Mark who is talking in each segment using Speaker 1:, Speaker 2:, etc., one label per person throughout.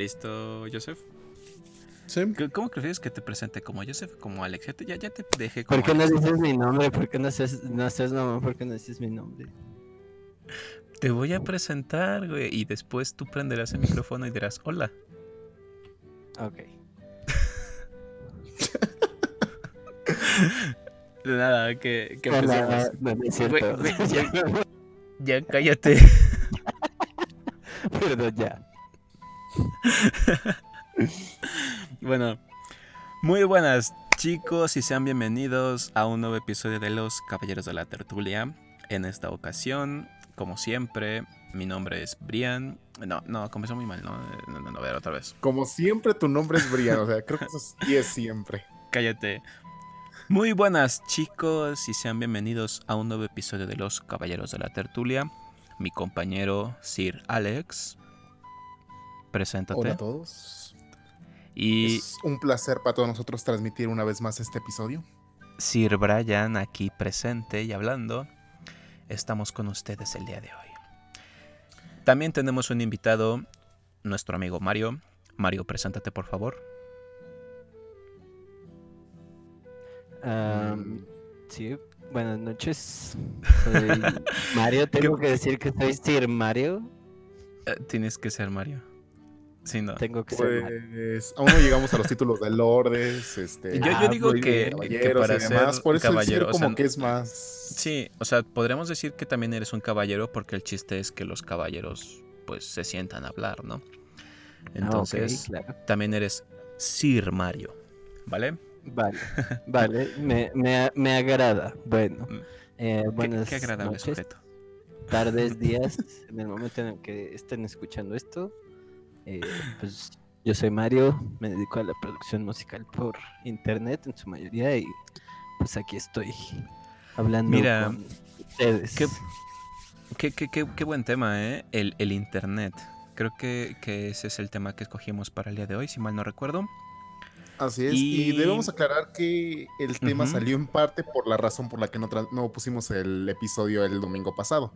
Speaker 1: ¿Listo, Joseph?
Speaker 2: Sí.
Speaker 1: ¿Cómo prefieres que te presente? ¿Como Joseph? ¿Como Alex? Ya te, ya, ya te dejé
Speaker 3: ¿Por
Speaker 1: como
Speaker 3: qué no dices mi nombre? ¿Por qué no seas, no mamá? ¿Por qué no dices mi nombre?
Speaker 1: Te voy a presentar, güey, y después tú prenderás el micrófono y dirás, hola.
Speaker 3: Ok.
Speaker 1: Nada, que, que
Speaker 3: Hola,
Speaker 1: empecemos.
Speaker 3: no, no es cierto.
Speaker 1: Güey, güey, ya- Ya cállate.
Speaker 3: Perdón, ya.
Speaker 1: Bueno, muy buenas chicos y sean bienvenidos a un nuevo episodio de Los Caballeros de la Tertulia. En esta ocasión, como siempre, mi nombre es Brian. No, no, comenzó muy mal, ¿no? No, no, no, a ver, otra vez.
Speaker 2: Como siempre, tu nombre es Brian. O sea, creo que eso es siempre.
Speaker 1: Cállate. Muy buenas chicos y sean bienvenidos a un nuevo episodio de Los Caballeros de la Tertulia. Mi compañero Sir Alex. Preséntate.
Speaker 2: Hola a todos.
Speaker 1: Y
Speaker 2: Es un placer para todos nosotros transmitir una vez más este episodio.
Speaker 1: Sir Brian aquí presente y hablando. Estamos con ustedes el día de hoy. También tenemos un invitado, nuestro amigo Mario. Mario, preséntate por favor.
Speaker 3: Am, sí, buenas noches. Soy Mario. Tengo que decir que soy Sir Mario.
Speaker 1: Eh, tienes que ser Mario. Sí, no.
Speaker 3: Tengo que ser.
Speaker 2: Pues aún no llegamos a los títulos de lordes, este,
Speaker 1: Yo, yo digo que, que
Speaker 2: caballeros
Speaker 1: para
Speaker 2: y demás.
Speaker 1: ser
Speaker 2: Por eso el
Speaker 1: caballero,
Speaker 2: ser
Speaker 1: o
Speaker 2: como
Speaker 1: sea,
Speaker 2: que es más.
Speaker 1: Sí, o sea, podríamos decir que también eres un caballero porque el chiste es que los caballeros pues se sientan a hablar, ¿no?
Speaker 3: Ah,
Speaker 1: Entonces,
Speaker 3: claro.
Speaker 1: también eres Sir Mario, ¿vale?
Speaker 3: Vale, vale, me, me, me agrada. Bueno,
Speaker 1: Mm.
Speaker 3: eh,
Speaker 1: Qué-
Speaker 3: buenas
Speaker 1: qué, agradable
Speaker 3: noches,
Speaker 1: sujeto.
Speaker 3: tardes, días, en el momento en el que estén escuchando esto. Eh, pues yo soy Mario, me dedico a la producción musical por internet en su mayoría y pues aquí estoy hablando
Speaker 1: Mira,
Speaker 3: con ustedes.
Speaker 1: qué- Qué, qué- qué- qué buen tema, ¿eh? El, el Internet. Creo que, que ese es el tema que escogimos para el día de hoy, si mal no recuerdo.
Speaker 2: Así es. Y,
Speaker 1: Y-
Speaker 2: debemos aclarar que el tema salió en parte por la razón por la que no, no pusimos el episodio el domingo pasado.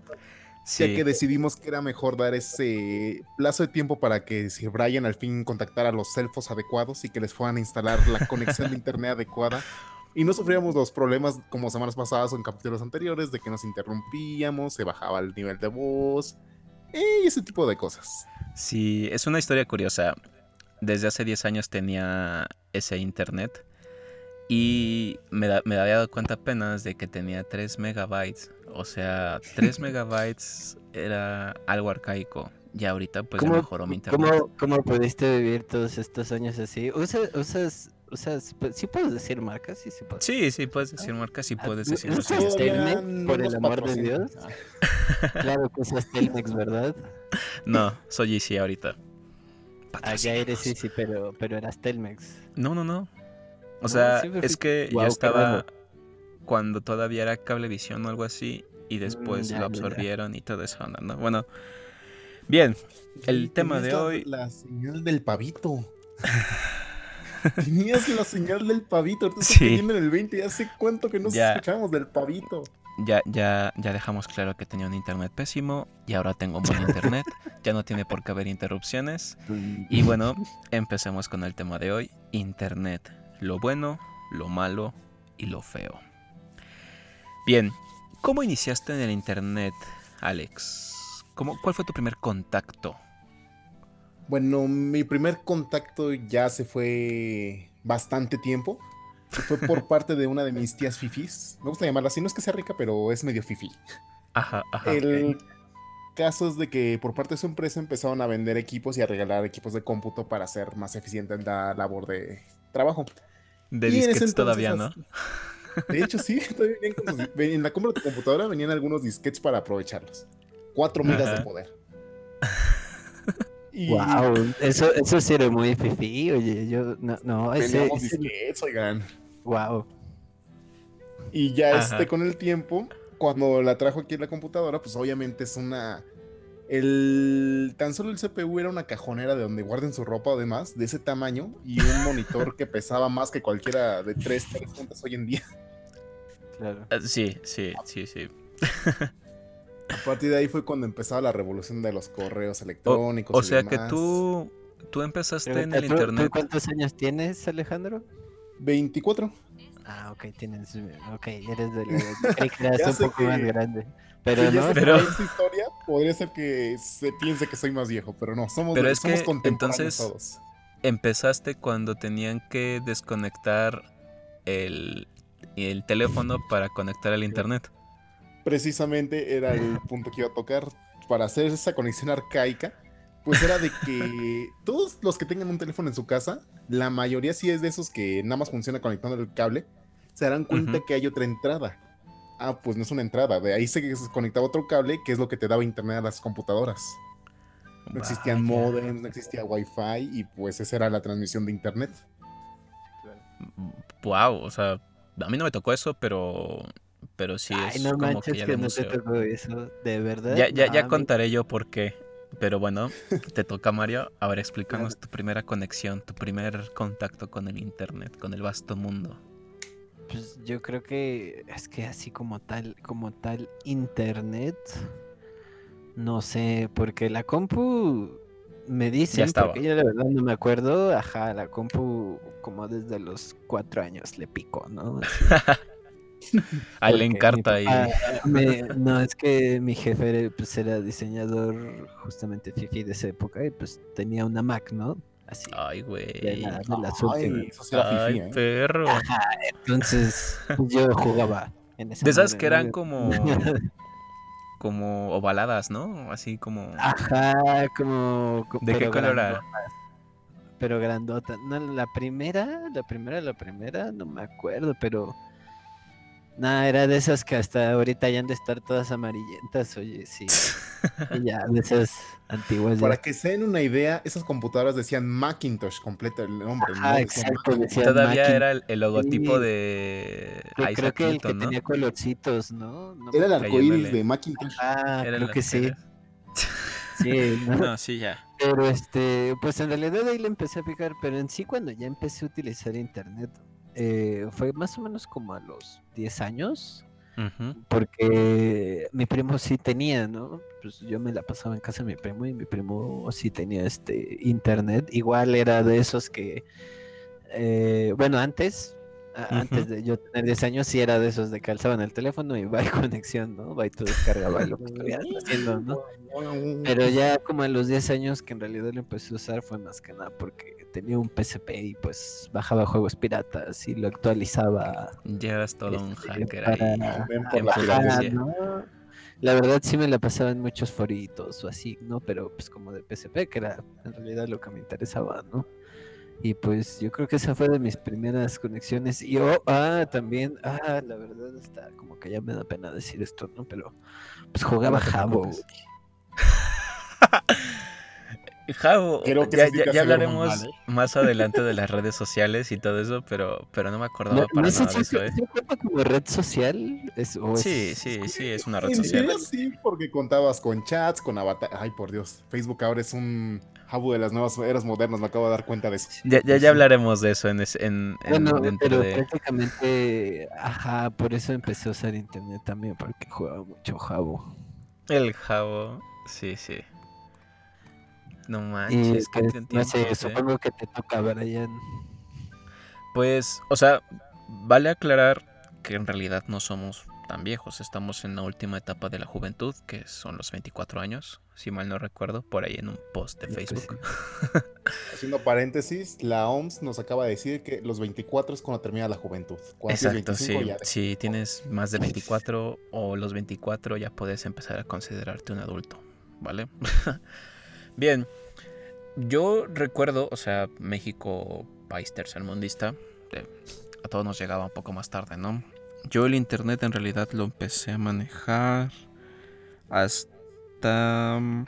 Speaker 2: Ya que decidimos que era mejor dar ese plazo de tiempo para que si Brian al fin contactara a los elfos adecuados y que les fueran a instalar la conexión de internet adecuada y no sufríamos los problemas como semanas pasadas o en capítulos anteriores de que nos interrumpíamos, se bajaba el nivel de voz y ese tipo de cosas.
Speaker 1: sí, es una historia curiosa. Desde hace 10 años tenía ese Internet y me, da- me había dado cuenta apenas de que tenía 3 megabytes. O sea, 3 megabytes era algo arcaico. Y ahorita pues ya
Speaker 3: ¿Cómo,
Speaker 1: mejoró mi Internet.
Speaker 3: ¿cómo, cómo pudiste vivir todos estos años así? ¿Usas, usas, usas, sí puedes decir marcas? Sí, sí puedes.
Speaker 1: Sí, sí, puedes decir marcas y
Speaker 3: Ah,
Speaker 1: puedes
Speaker 3: ¿no-
Speaker 1: decir
Speaker 3: no sabes
Speaker 1: siguientes.
Speaker 3: Telmex, por el amor de. Dios.
Speaker 2: Ah.
Speaker 3: Claro que usas Telmex, ¿verdad?
Speaker 1: No, soy Easy ahorita.
Speaker 3: Ah, ya eres sí, pero, pero eras Telmex.
Speaker 1: No, no, no. O sea, es que yo
Speaker 3: qué
Speaker 1: estaba cuando todavía era cablevisión o algo así y después
Speaker 3: Mm, ya,
Speaker 1: lo
Speaker 3: ya, ya.
Speaker 1: absorbieron y todo eso, ¿no? ¿no? Bueno, bien, el tema de
Speaker 2: tenías la-
Speaker 1: hoy...
Speaker 2: La señal del pavito. Tenías la señal del pavito. Ahorita
Speaker 1: Sí.
Speaker 2: en el 20. Ya sé cuánto que nos
Speaker 1: Ya.
Speaker 2: escuchamos del pavito.
Speaker 1: Ya, ya, ya dejamos claro que tenía un internet pésimo y ahora tengo un buen internet. ya no tiene por qué haber interrupciones. Y bueno, empecemos con el tema de hoy, internet. Lo bueno, lo malo y lo feo. Bien, ¿cómo iniciaste en el internet, Alex? ¿Cómo, ¿Cuál fue tu primer contacto?
Speaker 2: Bueno, mi primer contacto ya se fue bastante tiempo. Fue por parte de una de mis tías fifis. Me gusta llamarla así, no es que sea rica, pero es medio fifi.
Speaker 1: Ajá, ajá.
Speaker 2: El caso es de que por parte de su empresa empezaron a vender equipos y a regalar equipos de cómputo para hacer más eficiente la labor de trabajo.
Speaker 1: De disquetes
Speaker 2: entonces
Speaker 1: todavía, ¿no?
Speaker 2: De hecho, sí, todavía venían con sus- en la compra de tu computadora venían algunos disquetes para aprovecharlos. 4 megas
Speaker 1: Ajá.
Speaker 2: de poder. Y
Speaker 3: Wow, eso, eso sí era muy fifí, oye, yo, no, no, ese, ese-
Speaker 2: disquetes, oigan.
Speaker 3: wow.
Speaker 2: Y ya
Speaker 1: Ajá.
Speaker 2: este con el tiempo, cuando la trajo aquí en la computadora, pues obviamente es una. El. Tan solo el CPU era una cajonera de donde guarden su ropa o demás, de ese tamaño, y un monitor que pesaba más que cualquiera de tres, tres juntas hoy en día.
Speaker 3: Claro.
Speaker 1: Ah, Sí, sí, sí, sí.
Speaker 2: A partir de ahí fue cuando empezaba la revolución de los correos electrónicos.
Speaker 1: O
Speaker 2: y
Speaker 1: sea que tú tú empezaste en
Speaker 3: Pregunta,
Speaker 1: el
Speaker 3: ¿tú- ¿Tú
Speaker 1: internet.
Speaker 3: cuántos años tienes, Alejandro?
Speaker 2: 24.
Speaker 3: Ah, ok, tienes. Ok, eres de la. Creí que eras
Speaker 2: Ya
Speaker 3: un poco más grande. Pero no,
Speaker 2: se
Speaker 1: pero-
Speaker 2: esa historia, podría ser que se piense que soy más viejo, pero no, somos,
Speaker 1: Pero es
Speaker 2: somos
Speaker 1: que,
Speaker 2: contemporáneos
Speaker 1: entonces-
Speaker 2: todos.
Speaker 1: Empezaste cuando tenían que desconectar el, el teléfono para conectar al internet.
Speaker 2: Precisamente era el punto que iba a tocar. Para hacer esa conexión arcaica, pues era de que todos los que tengan un teléfono en su casa, la mayoría sí es de esos que nada más funciona conectando el cable, se darán cuenta que hay otra entrada. Ah, pues no es una entrada, de ahí se conectaba otro cable que es lo que te daba internet a las computadoras. No existían
Speaker 1: Vaya.
Speaker 2: modems, no existía wifi y pues esa era la transmisión de internet.
Speaker 1: Wow, o sea, a mí no me tocó eso, pero, pero sí
Speaker 3: Ay,
Speaker 1: es
Speaker 3: no
Speaker 1: como
Speaker 3: manches
Speaker 1: que ya
Speaker 3: que, no te tocó eso. De verdad.
Speaker 1: Ya, ya, ya contaré yo por qué. Pero bueno, te toca Mario. Ahora explícanos tu primera conexión, tu primer contacto con el internet, con el vasto mundo.
Speaker 3: Pues yo creo que es que así como tal, como tal internet, no sé, porque la compu me dicen,
Speaker 1: estaba.
Speaker 3: porque yo la verdad no me acuerdo, ajá, la compu como desde los cuatro años le pico, ¿no? Así,
Speaker 1: Ahí le
Speaker 3: mi
Speaker 1: encarta y...
Speaker 3: papá me- no, es que mi jefe era, pues, era diseñador justamente fifi de esa época y pues tenía una Mac, ¿no? Así,
Speaker 1: Ay,
Speaker 3: de,
Speaker 1: güey.
Speaker 3: la- de las
Speaker 2: Ay,
Speaker 3: últimas.
Speaker 2: eso sí era
Speaker 1: Ay,
Speaker 2: fifí, ¿eh?
Speaker 1: perro.
Speaker 3: Ajá, entonces pues, yo jugaba en esa
Speaker 1: De esas
Speaker 3: madre,
Speaker 1: que
Speaker 3: ¿no?
Speaker 1: eran como... como ovaladas, ¿no? Así como...
Speaker 3: Ajá, como. co-
Speaker 1: ¿De qué color era?
Speaker 3: Pero grandota. No, la primera, la primera, la primera, no me acuerdo, pero. Nada, era de esas que hasta ahorita ya han de estar todas amarillentas, oye, sí. ya, de esas antiguas. ya.
Speaker 2: Para que se den una idea, esas computadoras decían Macintosh completo el nombre.
Speaker 3: Ajá,
Speaker 2: no
Speaker 3: exacto,
Speaker 1: Todavía
Speaker 3: Macintosh.
Speaker 1: era el, el logotipo
Speaker 3: Sí.
Speaker 1: de
Speaker 3: Creo-
Speaker 1: Isaac
Speaker 3: Creo que el que tenía colorcitos, ¿no?
Speaker 2: Era el arcoíris de Macintosh.
Speaker 3: Ah,
Speaker 1: Eran
Speaker 3: creo que sí. Sí, ¿no?
Speaker 1: No, sí, ya.
Speaker 3: Pero este, pues en realidad ahí le empecé a picar, pero en sí cuando ya empecé a utilizar internet, eh, fue más o menos como a los 10 años,
Speaker 1: Ujú.
Speaker 3: porque mi primo sí tenía, ¿no? Pues yo me la pasaba en casa de mi primo y mi primo sí tenía este internet, igual era de esos que, eh, bueno, antes, a- antes
Speaker 1: Ujú.
Speaker 3: de yo tener 10 años sí era de esos de que alzaban el teléfono y va y conexión, ¿no? Va y tú descargabas lo que estuvieras haciendo, ¿no? Pero ya como a los 10 años que en realidad lo empecé a usar fue más que nada porque tenía un PSP y pues bajaba juegos piratas y lo actualizaba.
Speaker 1: Ya eras todo un
Speaker 3: este,
Speaker 1: hacker
Speaker 3: para-
Speaker 1: ahí.
Speaker 3: ¿no? La verdad sí me la pasaba en muchos foritos o así, ¿no? Pero pues como de PSP, que era en realidad lo que me interesaba, ¿no? Y pues yo creo que esa fue de mis primeras conexiones. Y oh, ah, también, ah, la verdad está como que ya me da pena decir esto, ¿no? Pero pues jugaba Jabo.
Speaker 1: Javo,
Speaker 2: Creo que
Speaker 1: ya, ya- hablaremos
Speaker 2: ¿eh?
Speaker 1: más adelante de las redes sociales y todo eso, pero, pero no me acordaba
Speaker 3: No,
Speaker 1: para
Speaker 3: no
Speaker 1: nada de eso, ¿eh?
Speaker 3: cuenta como red social. Es, o
Speaker 1: Sí,
Speaker 3: es-
Speaker 1: sí, sí, es una red social.
Speaker 2: sí, porque contabas con chats, con avatar. Ay, por Dios. Facebook ahora es un hub de las nuevas eras modernas. Me acabo de dar cuenta de eso.
Speaker 1: Ya, ya, ya hablaremos de eso en, ese- en, en-
Speaker 3: Bueno, pero
Speaker 1: de...
Speaker 3: prácticamente, ajá, por eso empecé a usar internet también, porque jugaba mucho Jabo.
Speaker 1: El Javo, sí, sí. No manches,
Speaker 3: pues, no sé,
Speaker 1: ¿eh?
Speaker 3: supongo que te toca, Brian.
Speaker 1: Pues, o sea, vale aclarar que en realidad no somos tan viejos. Estamos en la última etapa de la juventud, que son los 24 años, si mal no recuerdo, por ahí en un post de
Speaker 3: que
Speaker 1: Facebook.
Speaker 2: Haciendo paréntesis, la OMS nos acaba de decir que los 24 es cuando termina la juventud. Cuando
Speaker 1: Exacto,
Speaker 2: 25
Speaker 1: sí.
Speaker 2: ya-
Speaker 1: Si tienes más de 24 o los 24 ya puedes empezar a considerarte un adulto, ¿vale? Bien, yo recuerdo, o sea, México, país tercermundista, eh, a todos nos llegaba un poco más tarde, ¿no? Yo el internet en realidad lo empecé a manejar hasta... mm,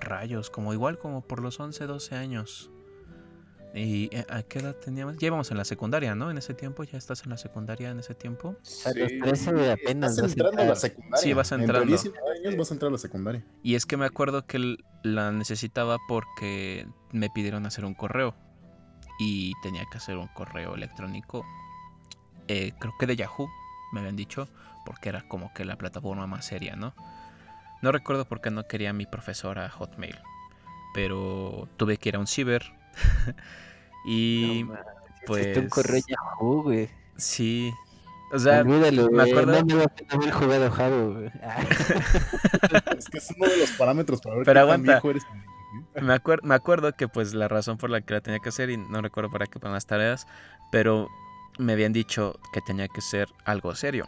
Speaker 1: Rayos, como igual como por los 11, 12 años. ¿Y eh, a qué edad teníamos? Ya íbamos en la secundaria, ¿no? En ese tiempo, ¿ya estás en la secundaria en ese tiempo?
Speaker 3: A los 13 apenas
Speaker 2: Estás
Speaker 3: vas a
Speaker 2: entrando a la secundaria.
Speaker 1: Sí, vas entrando.
Speaker 2: 19 años vas a entrar a la secundaria.
Speaker 1: Y es que me acuerdo que la necesitaba porque me pidieron hacer un correo. Y tenía que hacer un correo electrónico. eh, creo que de Yahoo, me habían dicho. Porque era como que la plataforma más seria, ¿no? No recuerdo por qué no quería mi profesora Hotmail. pero tuve que ir a un ciber. y
Speaker 3: No,
Speaker 1: pues...
Speaker 3: Un correo Yahoo, güey.
Speaker 1: sí. O sea,
Speaker 3: Olvídalo,
Speaker 1: me acuerdo-
Speaker 3: No me va a haber jugado güey.
Speaker 2: Es que es uno de los parámetros para ver
Speaker 1: Pero
Speaker 2: qué tan
Speaker 1: aguanta.
Speaker 2: viejo eres.
Speaker 1: me, acuer- me acuerdo que pues la razón por la que la tenía que hacer, y no recuerdo para qué, para las tareas, pero me habían dicho que tenía que ser algo serio.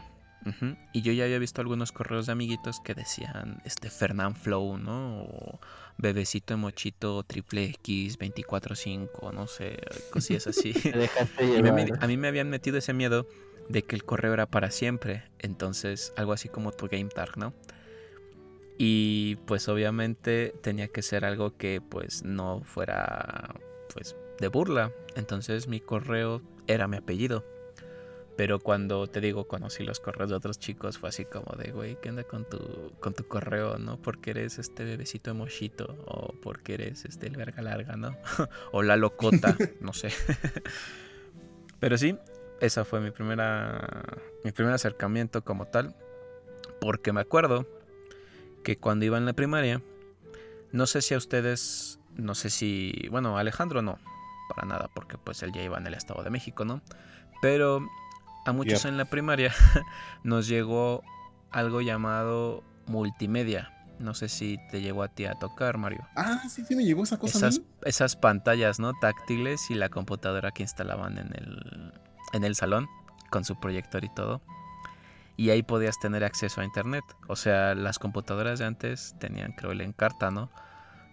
Speaker 1: Y yo ya había visto algunos correos de amiguitos que decían este Fernán Flow, ¿no? O Bebecito Mochito Triple X 24-5, no sé, cosillas así. Y me-
Speaker 3: llevar.
Speaker 1: a mí me habían metido ese miedo de que el correo era para siempre. Entonces, algo así como tu game tag, ¿no? Y pues obviamente tenía que ser algo que pues no fuera pues de burla. Entonces mi correo era mi apellido. Pero cuando te digo, conocí los correos de otros chicos, fue así como de, güey, ¿qué onda con tu, con tu correo, no? Porque eres este bebecito emoshito, o porque eres este el verga larga, ¿no? o la locota, no sé. Pero sí, esa fue mi primera, mi primer acercamiento como tal. Porque me acuerdo que cuando iba en la primaria, no sé si a ustedes, no sé si, bueno, Alejandro no, para nada, porque pues él ya iba en el Estado de México, ¿no? Pero a muchos en la primaria nos llegó algo llamado multimedia. No sé si te llegó a ti a tocar, Mario.
Speaker 2: Ah, sí, sí, me llegó esa cosa a
Speaker 1: Esas,
Speaker 2: mí.
Speaker 1: esas pantallas, ¿no? Táctiles y la computadora que instalaban en el, en el salón con su proyector y todo. Y ahí podías tener acceso a internet. O sea, las computadoras de antes tenían, creo, el Encarta, ¿no?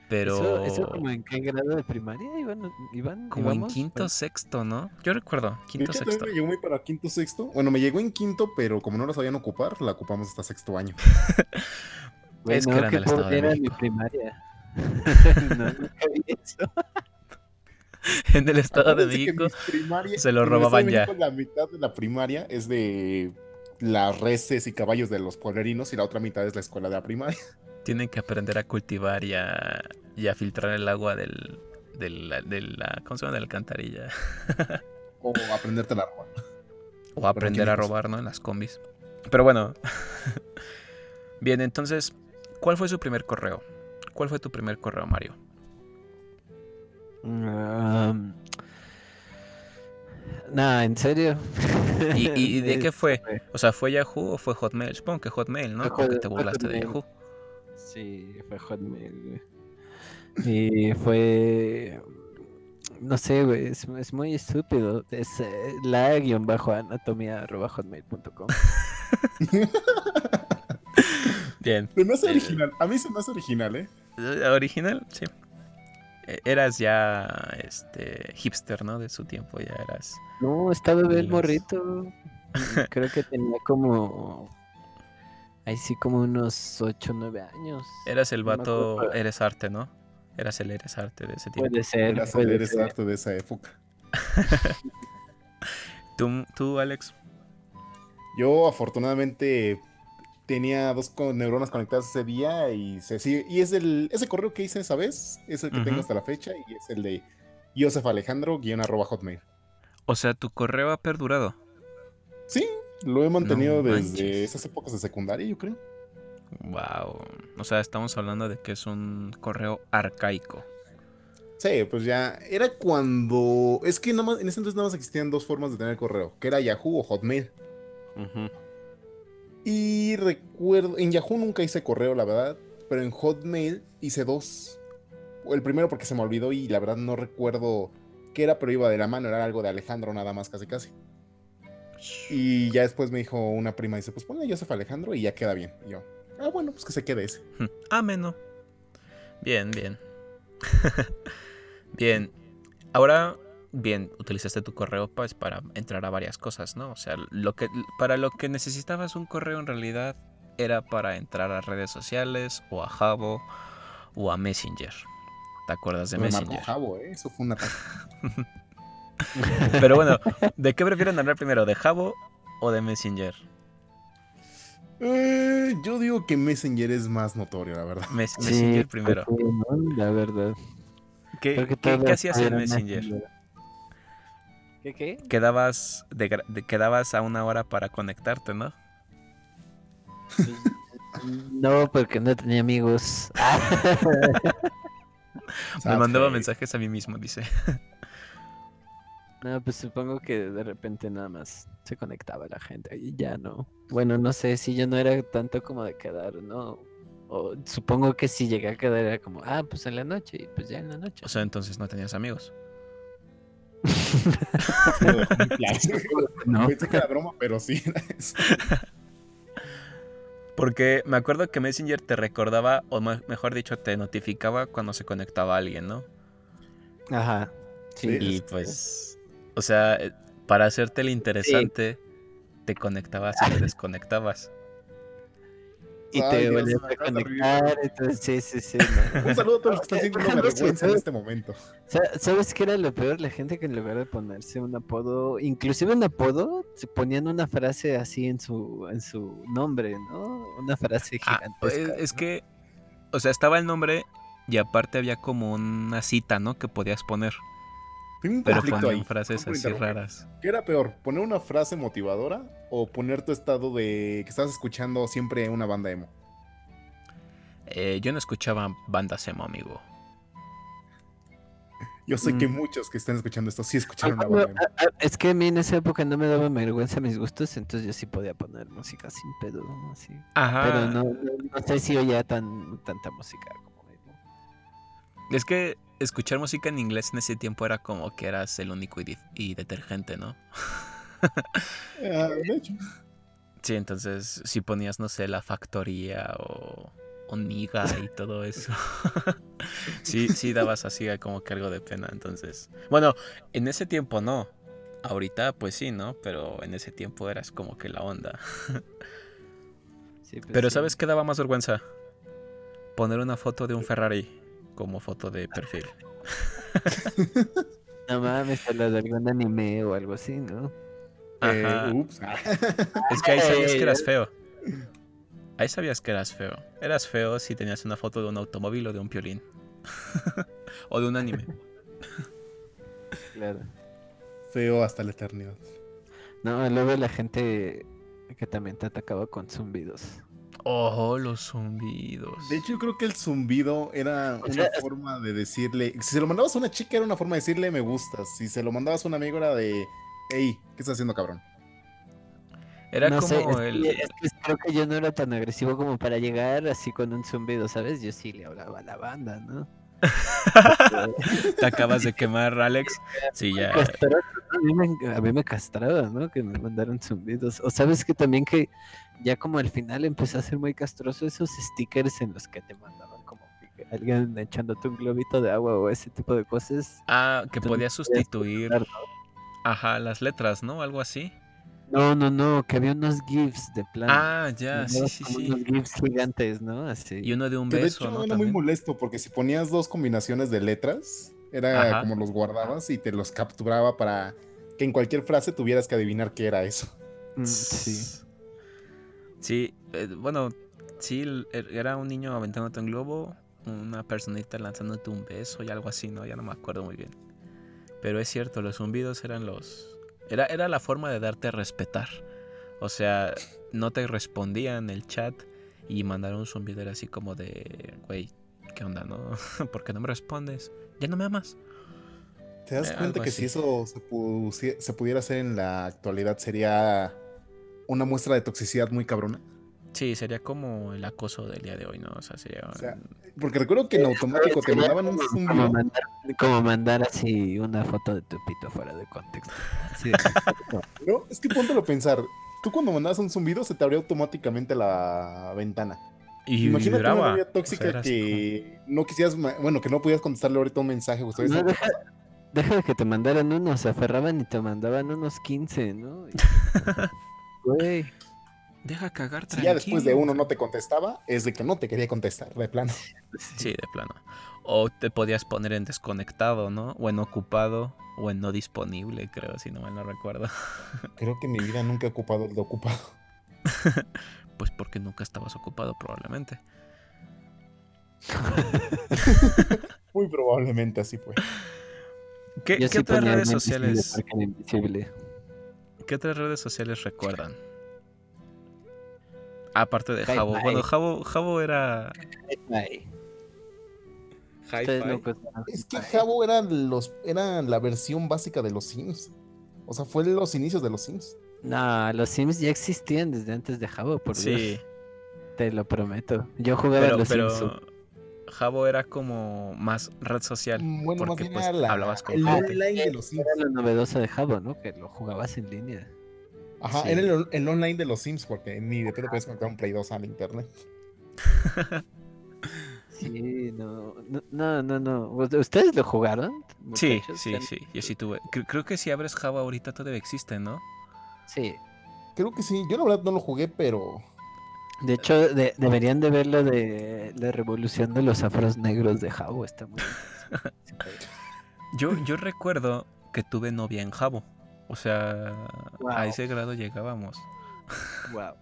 Speaker 1: Pero
Speaker 3: ¿Eso, eso como en qué grado de primaria iban? iban
Speaker 1: como en
Speaker 3: íbamos?
Speaker 1: quinto, sexto, ¿no? Yo recuerdo,
Speaker 2: De
Speaker 1: quinto,
Speaker 2: hecho,
Speaker 1: sexto.
Speaker 2: me llegó muy para quinto, sexto. Bueno, me llegó en quinto, pero como no la sabían ocupar, la ocupamos hasta sexto año.
Speaker 1: Es que eran del Estado de
Speaker 3: era mi
Speaker 1: México.
Speaker 3: primaria. no, nunca vi eso.
Speaker 1: en el Estado de
Speaker 2: Acuérdense que
Speaker 1: México.
Speaker 2: primaria-
Speaker 1: se lo
Speaker 2: en de
Speaker 1: robaban ya.
Speaker 2: México, La mitad de la primaria es de las reses y caballos de los pueblerinos y la otra mitad es la escuela de la primaria.
Speaker 1: Tienen que aprender a cultivar y a, y a filtrar el agua del, del- de la, ¿cómo se llama? de la alcantarilla.
Speaker 2: O aprenderte la ropa.
Speaker 1: O aprender a robar, ¿no? En las combis. Pero bueno. Bien, entonces, ¿cuál fue su primer correo? ¿Cuál fue tu primer correo, Mario?
Speaker 3: Um, nah, ¿en serio?
Speaker 1: ¿Y, de qué fue? O sea, ¿fue Yahoo o fue Hotmail? Supongo que Hotmail, ¿no? Porque te burlaste de. Yahoo.
Speaker 3: Sí, fue Hotmail, güey. Y fue. No sé, güey, es, es muy estúpido. Es eh, la-anatomía.hotmail.com.
Speaker 1: Bien.
Speaker 2: Se me hace
Speaker 1: Eh,
Speaker 2: original. A mí se me hace original, ¿eh?
Speaker 1: Eh, Original, sí. Eh, Eras ya este hipster, ¿no? De su tiempo, ya eras.
Speaker 3: No, estaba
Speaker 1: las-
Speaker 3: morrito. Creo que tenía como. Ahí sí, como unos 8 o 9 años.
Speaker 1: Eras el vato, eres arte, ¿no? Eras el eres arte de ese tiempo.
Speaker 3: Puede ser.
Speaker 2: Era
Speaker 3: puede
Speaker 2: eres
Speaker 3: ser.
Speaker 2: arte de esa época.
Speaker 1: ¿Tú, tú, Alex?
Speaker 2: Yo afortunadamente tenía dos neuronas conectadas ese día y se sigue. Y es el, ese correo que hice esa vez, es el que tengo hasta la fecha y es el de Joseph Alejandro guion arroba hotmail.
Speaker 1: O sea, tu correo ha perdurado.
Speaker 2: Sí, lo he mantenido
Speaker 1: No
Speaker 2: desde
Speaker 1: manches.
Speaker 2: esas épocas de secundaria, yo creo.
Speaker 1: Wow. O sea, estamos hablando de que es un correo arcaico.
Speaker 2: Sí, pues ya era cuando. Es que nada más, en ese entonces nada más existían dos formas de tener correo, que era Yahoo o Hotmail. Y recuerdo, en Yahoo nunca hice correo, la verdad, pero en Hotmail hice dos. El primero porque se me olvidó y la verdad no recuerdo qué era, pero iba de la mano, era algo de Alejandro nada más, casi casi. Y ya después me dijo una prima, dice, pues ponle Joseph Alejandro y ya queda bien. Y yo, ah, bueno, pues que se quede ese.
Speaker 1: Ameno. Bien, bien. bien. Ahora, bien, utilizaste tu correo pues para entrar a varias cosas, ¿no? O sea, lo que para lo que necesitabas un correo en realidad era para entrar a redes sociales o a Jabo o a Messenger. ¿Te acuerdas de
Speaker 2: me
Speaker 1: Messenger?
Speaker 2: Jabo, ¿eh? Eso fue un ataque.
Speaker 1: Pero bueno, ¿de qué prefieren hablar primero? ¿De Jabo o de Messenger?
Speaker 2: Eh, yo digo que Messenger es más notorio, la verdad.
Speaker 1: Mes-
Speaker 3: Sí,
Speaker 1: Messenger primero.
Speaker 3: La verdad.
Speaker 1: ¿Qué,
Speaker 3: Creo que
Speaker 1: qué- qué
Speaker 3: todos
Speaker 1: hacías en Messenger?
Speaker 3: Messenger. ¿Qué qué?
Speaker 1: Quedabas, de gra- de- quedabas a una hora para conectarte, ¿no?
Speaker 3: No, porque no tenía amigos.
Speaker 1: Me
Speaker 2: Sad
Speaker 1: mandaba mensajes a mí mismo, dice.
Speaker 3: No, pues supongo que de repente nada más se conectaba la gente y ya no. Bueno, no sé si yo no era tanto como de quedar, ¿no? O supongo que si llegué a quedar era como, ah, pues en la noche, y pues ya en la noche.
Speaker 1: O sea, entonces no tenías amigos.
Speaker 3: No.
Speaker 2: Pensé que era broma, pero sí era eso.
Speaker 1: Porque me acuerdo que Messenger te recordaba, o me- mejor dicho, te notificaba cuando se conectaba alguien, ¿no?
Speaker 3: Ajá. Sí.
Speaker 2: Sí.
Speaker 1: Y
Speaker 2: es-
Speaker 1: pues, o sea, eh, para hacerte el interesante, te conectabas y te desconectabas.
Speaker 3: Y
Speaker 2: Ay,
Speaker 3: te volvías a conectar, entonces sí, sí, sí. no.
Speaker 2: Un saludo a todos los que están sintiendo vergüenza en este momento.
Speaker 3: Sa- ¿Sabes qué era lo peor? La gente que en lugar de ponerse un apodo, inclusive un apodo, se ponían una frase así en su, en su nombre, ¿no? Una frase
Speaker 1: Ah,
Speaker 3: gigantesca.
Speaker 1: es, es que, o sea, estaba el nombre y aparte había como una cita, ¿no? Que podías poner.
Speaker 2: Tengo un
Speaker 1: Pero
Speaker 2: conflicto ahí.
Speaker 1: frases
Speaker 2: No
Speaker 1: así raras.
Speaker 2: ¿Qué era peor? ¿Poner una frase motivadora o poner tu estado de que estás escuchando siempre una banda emo?
Speaker 1: Eh, yo no escuchaba bandas emo, amigo.
Speaker 2: Yo sé que
Speaker 3: Mm.
Speaker 2: muchos que están escuchando esto sí
Speaker 3: Ah,
Speaker 2: escucharon una
Speaker 3: bueno,
Speaker 2: banda emo.
Speaker 3: ah, ah, es que a mí en esa época no me daba vergüenza mis gustos, entonces yo sí podía poner música sin pedo, ¿no? Así.
Speaker 1: Ajá.
Speaker 3: Pero no, no, no sé si oía tan, tanta música como emo.
Speaker 1: Es que escuchar música en inglés en ese tiempo era como que eras el único y, y detergente, ¿no?
Speaker 2: Ah, de hecho.
Speaker 1: Sí, entonces si ponías, no sé, la factoría o, o Niga y todo eso. sí, sí dabas así como que algo de pena, entonces. Bueno, en ese tiempo no. Ahorita pues sí, ¿no? Pero en ese tiempo eras como que la onda.
Speaker 3: Sí, pues
Speaker 1: Pero
Speaker 3: sí.
Speaker 1: ¿sabes qué daba más vergüenza? Poner una foto de un Ferrari como foto de perfil.
Speaker 3: No mames, la de algún anime o algo así, ¿no?
Speaker 1: Ajá.
Speaker 2: Eh, ups.
Speaker 1: Es que ahí sabías que eras feo. Ahí sabías que eras feo. Eras feo si tenías una foto de un automóvil o de un piolín. o de un anime.
Speaker 3: Claro.
Speaker 2: Feo hasta la eternidad.
Speaker 3: No, luego la gente que también te atacaba con zumbidos.
Speaker 1: Oh, los zumbidos.
Speaker 2: De hecho, yo creo que el zumbido era
Speaker 3: O
Speaker 2: una
Speaker 3: sea,
Speaker 2: forma de decirle. Si se lo mandabas a una chica, era una forma de decirle me gustas. Si se lo mandabas a un amigo, era de. Hey, ¿qué estás haciendo, cabrón?
Speaker 1: Era
Speaker 3: no sé,
Speaker 1: como
Speaker 3: es,
Speaker 1: el.
Speaker 3: que, es que creo que yo no era tan agresivo como para llegar así con un zumbido, ¿sabes? Yo sí le hablaba a la banda, ¿no?
Speaker 1: Te acabas de quemar, Alex. Sí, ya.
Speaker 3: A, mí me, a mí me castraba, ¿no? Que me mandaron zumbidos. O sabes que también que ya como al final empezó a ser muy castroso esos stickers en los que te mandaban como que alguien echándote un globito de agua o ese tipo de cosas.
Speaker 1: Ah, que podías sustituir. Ajá, las letras, ¿no? Algo así.
Speaker 3: No, no, no, que había unos GIFs de plano.
Speaker 1: Ah, ya, sí,
Speaker 3: Mandabas
Speaker 1: sí,
Speaker 3: como
Speaker 1: sí.
Speaker 3: Unos GIFs gigantes, ¿no? Así.
Speaker 1: Y uno de un
Speaker 2: Que de
Speaker 1: beso,
Speaker 2: hecho
Speaker 1: ¿no?
Speaker 2: era muy molesto porque si ponías dos combinaciones de letras, era
Speaker 1: Ajá.
Speaker 2: como los guardabas y te los capturaba para que en cualquier frase tuvieras que adivinar qué era eso.
Speaker 3: Mm, sí.
Speaker 1: Sí, eh, bueno, sí, er- era un niño aventándote un globo, una personita lanzándote un beso y algo así, ¿no? Ya no me acuerdo muy bien. Pero es cierto, los zumbidos eran los... Era, era la forma de darte a respetar. O sea, no te respondían el chat y mandar un era así como de, güey, ¿qué onda, no? ¿Por qué no me respondes? ¿Ya no me amas?
Speaker 2: ¿Te das
Speaker 1: Eh,
Speaker 2: cuenta que
Speaker 1: así.
Speaker 2: si eso se pudiera hacer en la actualidad sería una muestra de toxicidad muy cabrona?
Speaker 1: Sí, sería como el acoso del día de hoy, ¿no? O sea, sería...
Speaker 2: O sea, Porque recuerdo que en automático te mandaban un
Speaker 3: como-
Speaker 2: zumbido.
Speaker 3: Como mandar, como mandar así una foto de tu pito fuera de contexto. Así de-
Speaker 2: No, es que póntelo a pensar. Tú cuando mandabas un zumbido se te abría automáticamente la ventana.
Speaker 1: y
Speaker 2: Imagínate una novia
Speaker 1: O sea,
Speaker 2: tóxica que no quisieras, bueno, que no podías contestarle ahorita un mensaje. o
Speaker 3: No, deja, deja de que te mandaran unos, se aferraban y te mandaban unos 15, ¿no? Y- Güey.
Speaker 1: Deja cagar
Speaker 2: Si ya después de
Speaker 1: tranquilo.
Speaker 2: uno no te contestaba, es de que no te quería contestar, de plano.
Speaker 1: Sí, de plano. O te podías poner en desconectado, ¿no? O en ocupado, o en no disponible, creo, si no mal no recuerdo.
Speaker 2: Creo que en mi vida nunca he ocupado el de ocupado.
Speaker 1: Pues porque nunca estabas ocupado, probablemente.
Speaker 2: Muy probablemente así fue.
Speaker 1: ¿Qué,
Speaker 3: Yo
Speaker 1: qué
Speaker 3: sí
Speaker 1: otras redes sociales? ¿Qué otras redes sociales recuerdan? Aparte de. Jabo. Bueno, Jabo, Jabo era.
Speaker 3: Conocen
Speaker 2: Es que. Jabo era, los, era la versión básica de los Sims. O sea, fue los inicios de los Sims.
Speaker 3: No, los Sims ya existían desde antes de Jabo, por
Speaker 1: Sí,
Speaker 3: Dios. Te lo prometo. Yo jugaba
Speaker 1: pero,
Speaker 3: los
Speaker 1: pero
Speaker 3: Sims.
Speaker 1: Jabo era como más red social.
Speaker 2: Mm, Bueno, más
Speaker 1: porque,
Speaker 2: bien
Speaker 1: pues,
Speaker 2: la-
Speaker 1: hablabas con
Speaker 2: el
Speaker 1: gente.
Speaker 2: online de los Sims.
Speaker 3: Era lo novedoso de Jabo, ¿no? Que lo jugabas en línea.
Speaker 2: Ajá,
Speaker 1: Sí.
Speaker 2: era el, el online de los Sims, porque ni de pedo puedes conectar un Play 2 al internet.
Speaker 3: Sí, no, no, no, no. ¿Ustedes lo jugaron?
Speaker 1: Sí, sí,
Speaker 3: ¿Ya-
Speaker 1: sí. Yo sí tuve. Cre- Creo que si abres Java ahorita todavía existe, ¿no?
Speaker 3: Sí.
Speaker 2: Creo que sí. Yo la verdad no lo jugué, pero.
Speaker 3: De hecho, de- deberían de ver lo de la revolución de los afros negros de Jabo. Está muy.
Speaker 1: Yo, yo recuerdo que tuve novia en Jabo. O sea,
Speaker 3: Wow.
Speaker 1: a ese grado llegábamos.
Speaker 3: wow.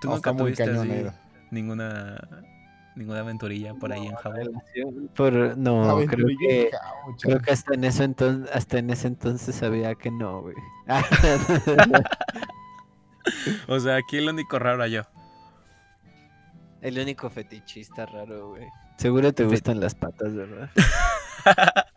Speaker 1: ¿Tú
Speaker 2: no,
Speaker 1: nunca tuviste así ninguna ninguna aventurilla por ahí en Jabo?
Speaker 3: Por, no, creo que, creo que hasta en eso entonces, hasta en ese entonces sabía que no, güey.
Speaker 1: O sea, aquí el único raro yo.
Speaker 3: El único fetichista raro, güey. Seguro te gustan las patas, ¿verdad?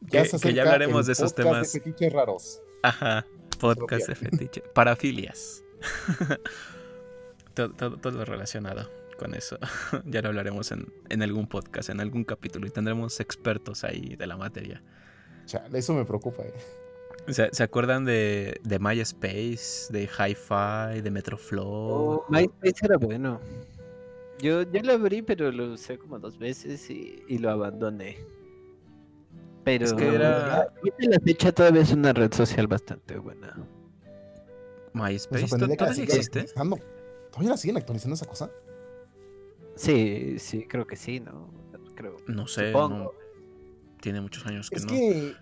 Speaker 2: Ya
Speaker 1: Que,
Speaker 2: se
Speaker 1: que ya hablaremos de esos
Speaker 2: podcast
Speaker 1: temas.
Speaker 2: De fetiches raros.
Speaker 1: Ajá, podcast de fetiche. Parafilias. todo, todo, todo relacionado con eso. ya lo hablaremos en, en algún podcast, en algún capítulo. Y tendremos expertos ahí de la materia.
Speaker 2: Chale, eso me preocupa, eh.
Speaker 1: ¿Se, se acuerdan de, de MySpace, de Hi-Fi, de Metroflow?
Speaker 3: Oh, MySpace era bueno. Yo, yo lo abrí, pero lo usé como dos veces y, y lo abandoné. Pero
Speaker 1: Es que era-
Speaker 3: ahorita la fecha todavía es una red social bastante buena.
Speaker 1: MySpace, ¿to-
Speaker 2: sorprendería que la
Speaker 1: ¿todavía existe?
Speaker 2: ¿Todavía la siguen actualizando esa cosa?
Speaker 3: Sí, sí, creo que sí, ¿no? Creo.
Speaker 1: No sé, no- tiene muchos años que
Speaker 2: Es
Speaker 1: no.
Speaker 2: que,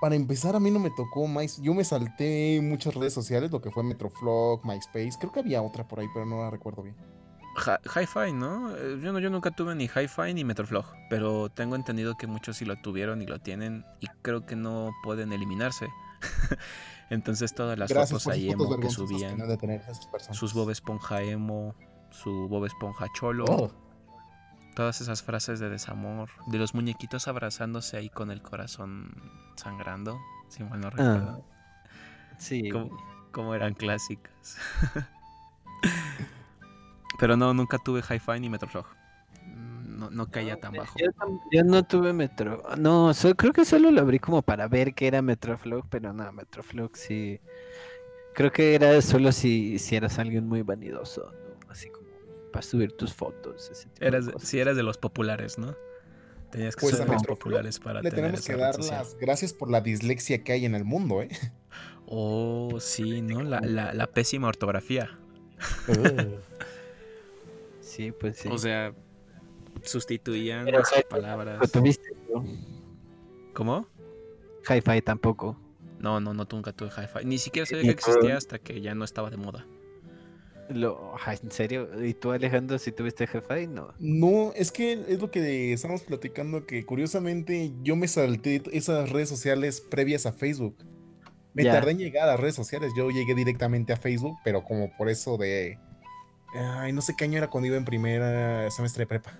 Speaker 2: para empezar, a mí no me tocó más. Yo me salté muchas redes sociales, lo que fue Metroflog, MySpace. Creo que había otra por ahí, pero no la recuerdo bien.
Speaker 1: Hi- Hi-Fi, ¿no? Eh, Yo, no- yo nunca tuve ni Hi-Fi ni Metroflog, pero tengo entendido que muchos sí lo tuvieron y lo tienen y creo que no pueden eliminarse. Entonces todas las
Speaker 2: Gracias
Speaker 1: fotos ahí emo que subían,
Speaker 2: tener
Speaker 1: sus Bob Esponja emo, su Bob Esponja cholo,
Speaker 2: Oh,
Speaker 1: todas esas frases de desamor, de los muñequitos abrazándose ahí con el corazón sangrando, si mal no recuerdo.
Speaker 3: Sí.
Speaker 1: Como, como eran clásicas. Pero no, nunca tuve Hi-Fi ni Metroflog. Mm, No, no caía tan bajo.
Speaker 3: Yo, no tuve Metro. No, so- creo que solo lo abrí como para ver que era Metroflog, pero no, Metroflog sí. Creo que era solo si, si eras alguien muy vanidoso, ¿no? Así como para subir tus fotos. Ese tipo de
Speaker 1: Eras,
Speaker 3: cosas.
Speaker 1: si eras de los populares, ¿no? Tenías que
Speaker 2: Pues
Speaker 1: ser de los populares para
Speaker 2: Le
Speaker 1: tener
Speaker 2: tenemos que dar
Speaker 1: social.
Speaker 2: las gracias por la dislexia que hay en el mundo, ¿eh?
Speaker 1: Oh, sí, ¿no? La, la- la pésima ortografía.
Speaker 3: Sí, pues sí.
Speaker 1: O sea, sustituían
Speaker 3: Pero
Speaker 1: las
Speaker 3: hi-fi
Speaker 1: palabras.
Speaker 3: ¿Lo tuviste? ¿no?
Speaker 1: ¿Cómo?
Speaker 3: Hi-Fi tampoco.
Speaker 1: No, no, no, nunca tuve Hi-Fi. Ni siquiera sabía que existía
Speaker 3: tú.
Speaker 1: hasta que ya no estaba de moda.
Speaker 3: Lo, ajá, ¿En serio? ¿Y tú, Alejandro, si tuviste Hi-Fi? No.
Speaker 2: No, es que es lo que estamos platicando, que curiosamente yo me salté esas redes sociales previas a Facebook. Me
Speaker 3: Ya.
Speaker 2: tardé en llegar a las redes sociales, yo llegué directamente a Facebook, pero como por eso de... Ay, no sé qué año era cuando iba en primera semestre de prepa.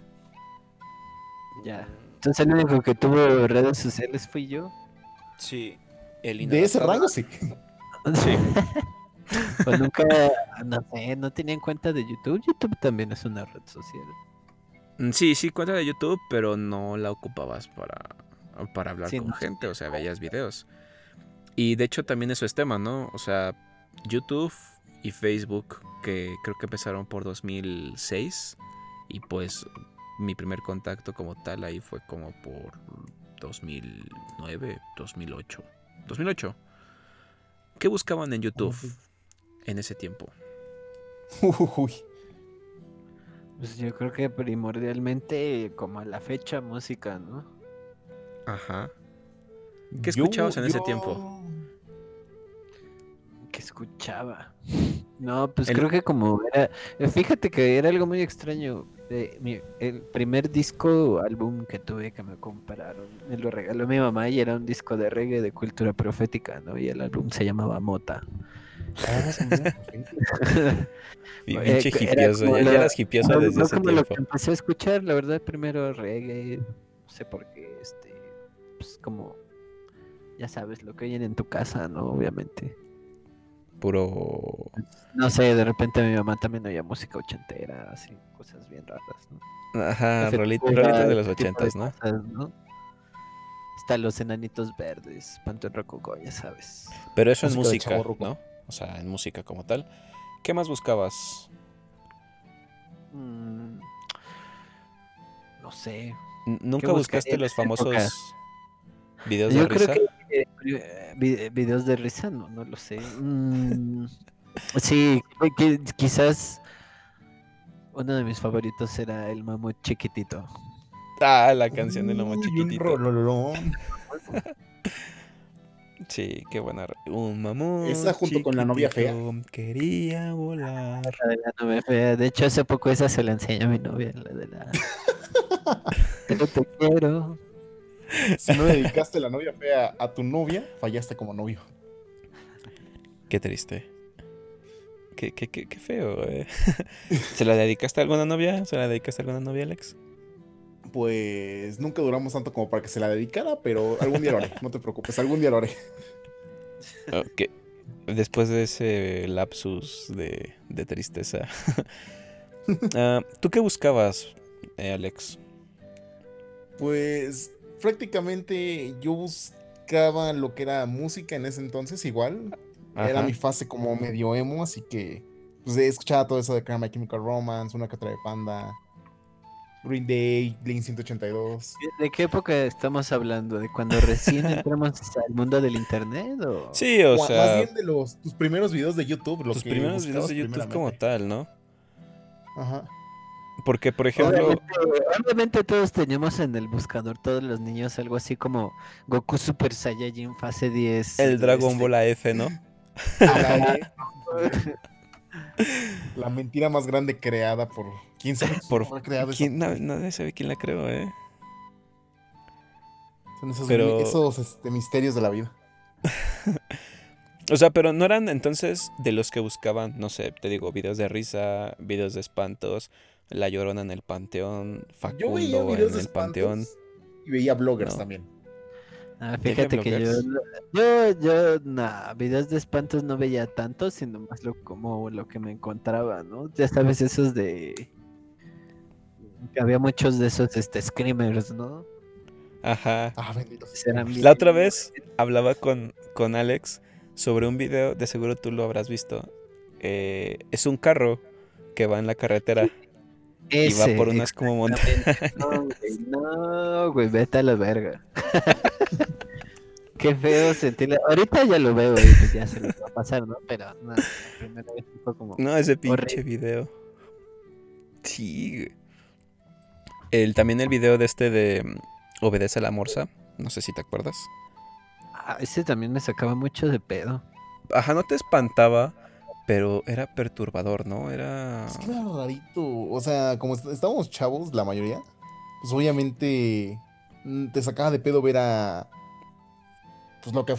Speaker 3: Ya. Entonces el único que tuvo redes sociales fui yo.
Speaker 1: Sí. El
Speaker 2: De ese rango sí.
Speaker 1: Sí.
Speaker 3: Pues nunca, no sé, no tenía en cuenta de YouTube. YouTube también es una red social.
Speaker 1: Mm, Sí, sí, cuenta de YouTube, pero no la ocupabas para, para hablar
Speaker 3: Sí,
Speaker 1: con
Speaker 3: no.
Speaker 1: gente, o sea, veías videos. Y de hecho también eso es tema, ¿no? O sea, YouTube y Facebook, que creo que empezaron por 2006, y pues mi primer contacto como tal ahí fue como por 2009, 2008. 2008. ¿Qué buscaban en YouTube en ese tiempo?
Speaker 2: Uy,
Speaker 3: Pues yo creo que primordialmente, como a la fecha, música, ¿no?
Speaker 1: Ajá. ¿Qué escuchabas en ese tiempo?
Speaker 3: Que escuchaba. No, pues
Speaker 1: El-
Speaker 3: creo que como era. eh, Fíjate que era algo muy extraño. eh, mi- el primer disco o álbum que tuve que me compraron, me lo regaló mi mamá y era un disco de reggae de cultura profética, ¿no? Y el álbum se llamaba Mota.
Speaker 2: Ah.
Speaker 1: Y
Speaker 3: Eh,
Speaker 1: Pinche hipioso, ya, ya eras
Speaker 3: No,
Speaker 1: desde
Speaker 3: no
Speaker 1: ese
Speaker 3: como lo que empecé a escuchar, la verdad, primero reggae, no sé por qué, este, pues como, ya sabes, lo que oyen en tu casa, ¿no? Obviamente.
Speaker 1: Puro.
Speaker 3: No sé, de repente mi mamá también oía música ochentera, así, cosas bien raras, ¿no?
Speaker 1: Ajá,
Speaker 3: Ese
Speaker 1: rolita,
Speaker 3: tipo
Speaker 1: rolita de los ochentas, ¿no?
Speaker 3: cosas, ¿no? Hasta los enanitos verdes, Panteón Rococó, ya sabes.
Speaker 1: Pero eso en
Speaker 2: Música.
Speaker 1: ¿no? O sea, en música como tal. ¿Qué más buscabas?
Speaker 3: Mm, no sé.
Speaker 1: ¿Nunca buscaste los
Speaker 3: época?
Speaker 1: famosos videos de
Speaker 3: Yo creo
Speaker 1: risa?
Speaker 3: que eh, vi- videos de risa, no, no lo sé. Mm, sí, qui- qui- quizás uno de mis favoritos era el mamut chiquitito.
Speaker 1: Ah, la canción de Lomo
Speaker 2: Uy, un
Speaker 1: Chiquitito. Sí, qué buena. Un mamut.
Speaker 2: Esa junto con la novia fea.
Speaker 1: Quería volar.
Speaker 3: La de la novia fea. De hecho, hace poco esa se la enseñó a mi novia, la de la... Pero te quiero.
Speaker 2: Si no dedicaste la novia fea a tu novia, fallaste como novio.
Speaker 1: Qué triste. Qué, qué, qué, qué feo, eh. ¿Se la dedicaste a alguna novia? ¿Se la dedicaste a alguna novia, Alex?
Speaker 2: Pues nunca duramos tanto como para que se la dedicara, pero algún día lo haré. No te preocupes, algún día lo haré.
Speaker 1: Ok. Después de ese lapsus de, de tristeza. Ah, ¿Tú qué buscabas, eh, Alex?
Speaker 2: Pues prácticamente yo buscaba lo que era música en ese entonces, igual. Era mi fase como medio emo, así que pues escuchaba todo eso de My Chemical Romance, una que otra de Panda, Green Day, Blink 182.
Speaker 3: ¿De qué época estamos hablando? ¿De cuando recién entramos al mundo del internet? O...
Speaker 1: Sí, o
Speaker 2: O más
Speaker 1: sea,
Speaker 2: bien de los tus primeros videos de YouTube, los
Speaker 1: tus
Speaker 2: que
Speaker 1: primeros videos de YouTube como tal, ¿no?
Speaker 2: Ajá.
Speaker 1: Porque, por ejemplo,
Speaker 3: Obviamente, obviamente todos teníamos en el buscador, todos los niños, algo así como Goku Super Saiyajin fase 10.
Speaker 1: el Dragon
Speaker 3: este,
Speaker 1: Ball AF, ¿no?
Speaker 2: La mentira más grande creada por quién sabe quién
Speaker 1: Por
Speaker 2: creado eso?
Speaker 1: ¿Quién? Na- nadie sabe quién la creó, ¿eh?
Speaker 2: Son esos,
Speaker 1: Pero-
Speaker 2: esos este, misterios de la vida.
Speaker 1: O sea, pero no eran entonces de los que buscaban, no sé, te digo, videos de risa, videos de espantos, La Llorona en el Panteón,
Speaker 2: Yo veía
Speaker 1: Facundo
Speaker 2: videos
Speaker 1: en
Speaker 2: de
Speaker 1: el Panteón.
Speaker 2: y veía bloggers
Speaker 1: No.
Speaker 2: también.
Speaker 3: Ah, fíjate que yo, yo, yo, nah, videos de espantos no veía tanto, sino más lo, como lo que me encontraba, ¿no? Ya sabes, esos de... que había muchos de esos, este, screamers, ¿no?
Speaker 1: Ajá.
Speaker 2: Ah,
Speaker 1: La otra vez hablaba con, con Alex sobre un video, de seguro tú lo habrás visto. Eh, es un carro que va en la carretera y va
Speaker 3: Ese,
Speaker 1: por unas como montañas.
Speaker 3: No, güey, no, güey, vete a la verga. Qué feo sentirle. Ahorita ya lo veo y pues ya se lo va a pasar, ¿no? Pero no, la primera vez fue como.
Speaker 1: No, ese pinche
Speaker 3: Horrible.
Speaker 1: video. Sí. güey. El, también el video de este de mm, Obedece a la Morsa. No sé si te acuerdas.
Speaker 3: Ah, ese también me sacaba mucho de pedo.
Speaker 1: Ajá, no te espantaba, pero era perturbador, ¿no? Era...
Speaker 2: Es que era rarito. O sea, como est- estábamos chavos, la mayoría, pues obviamente mm, te sacaba de pedo ver a. Pues lo que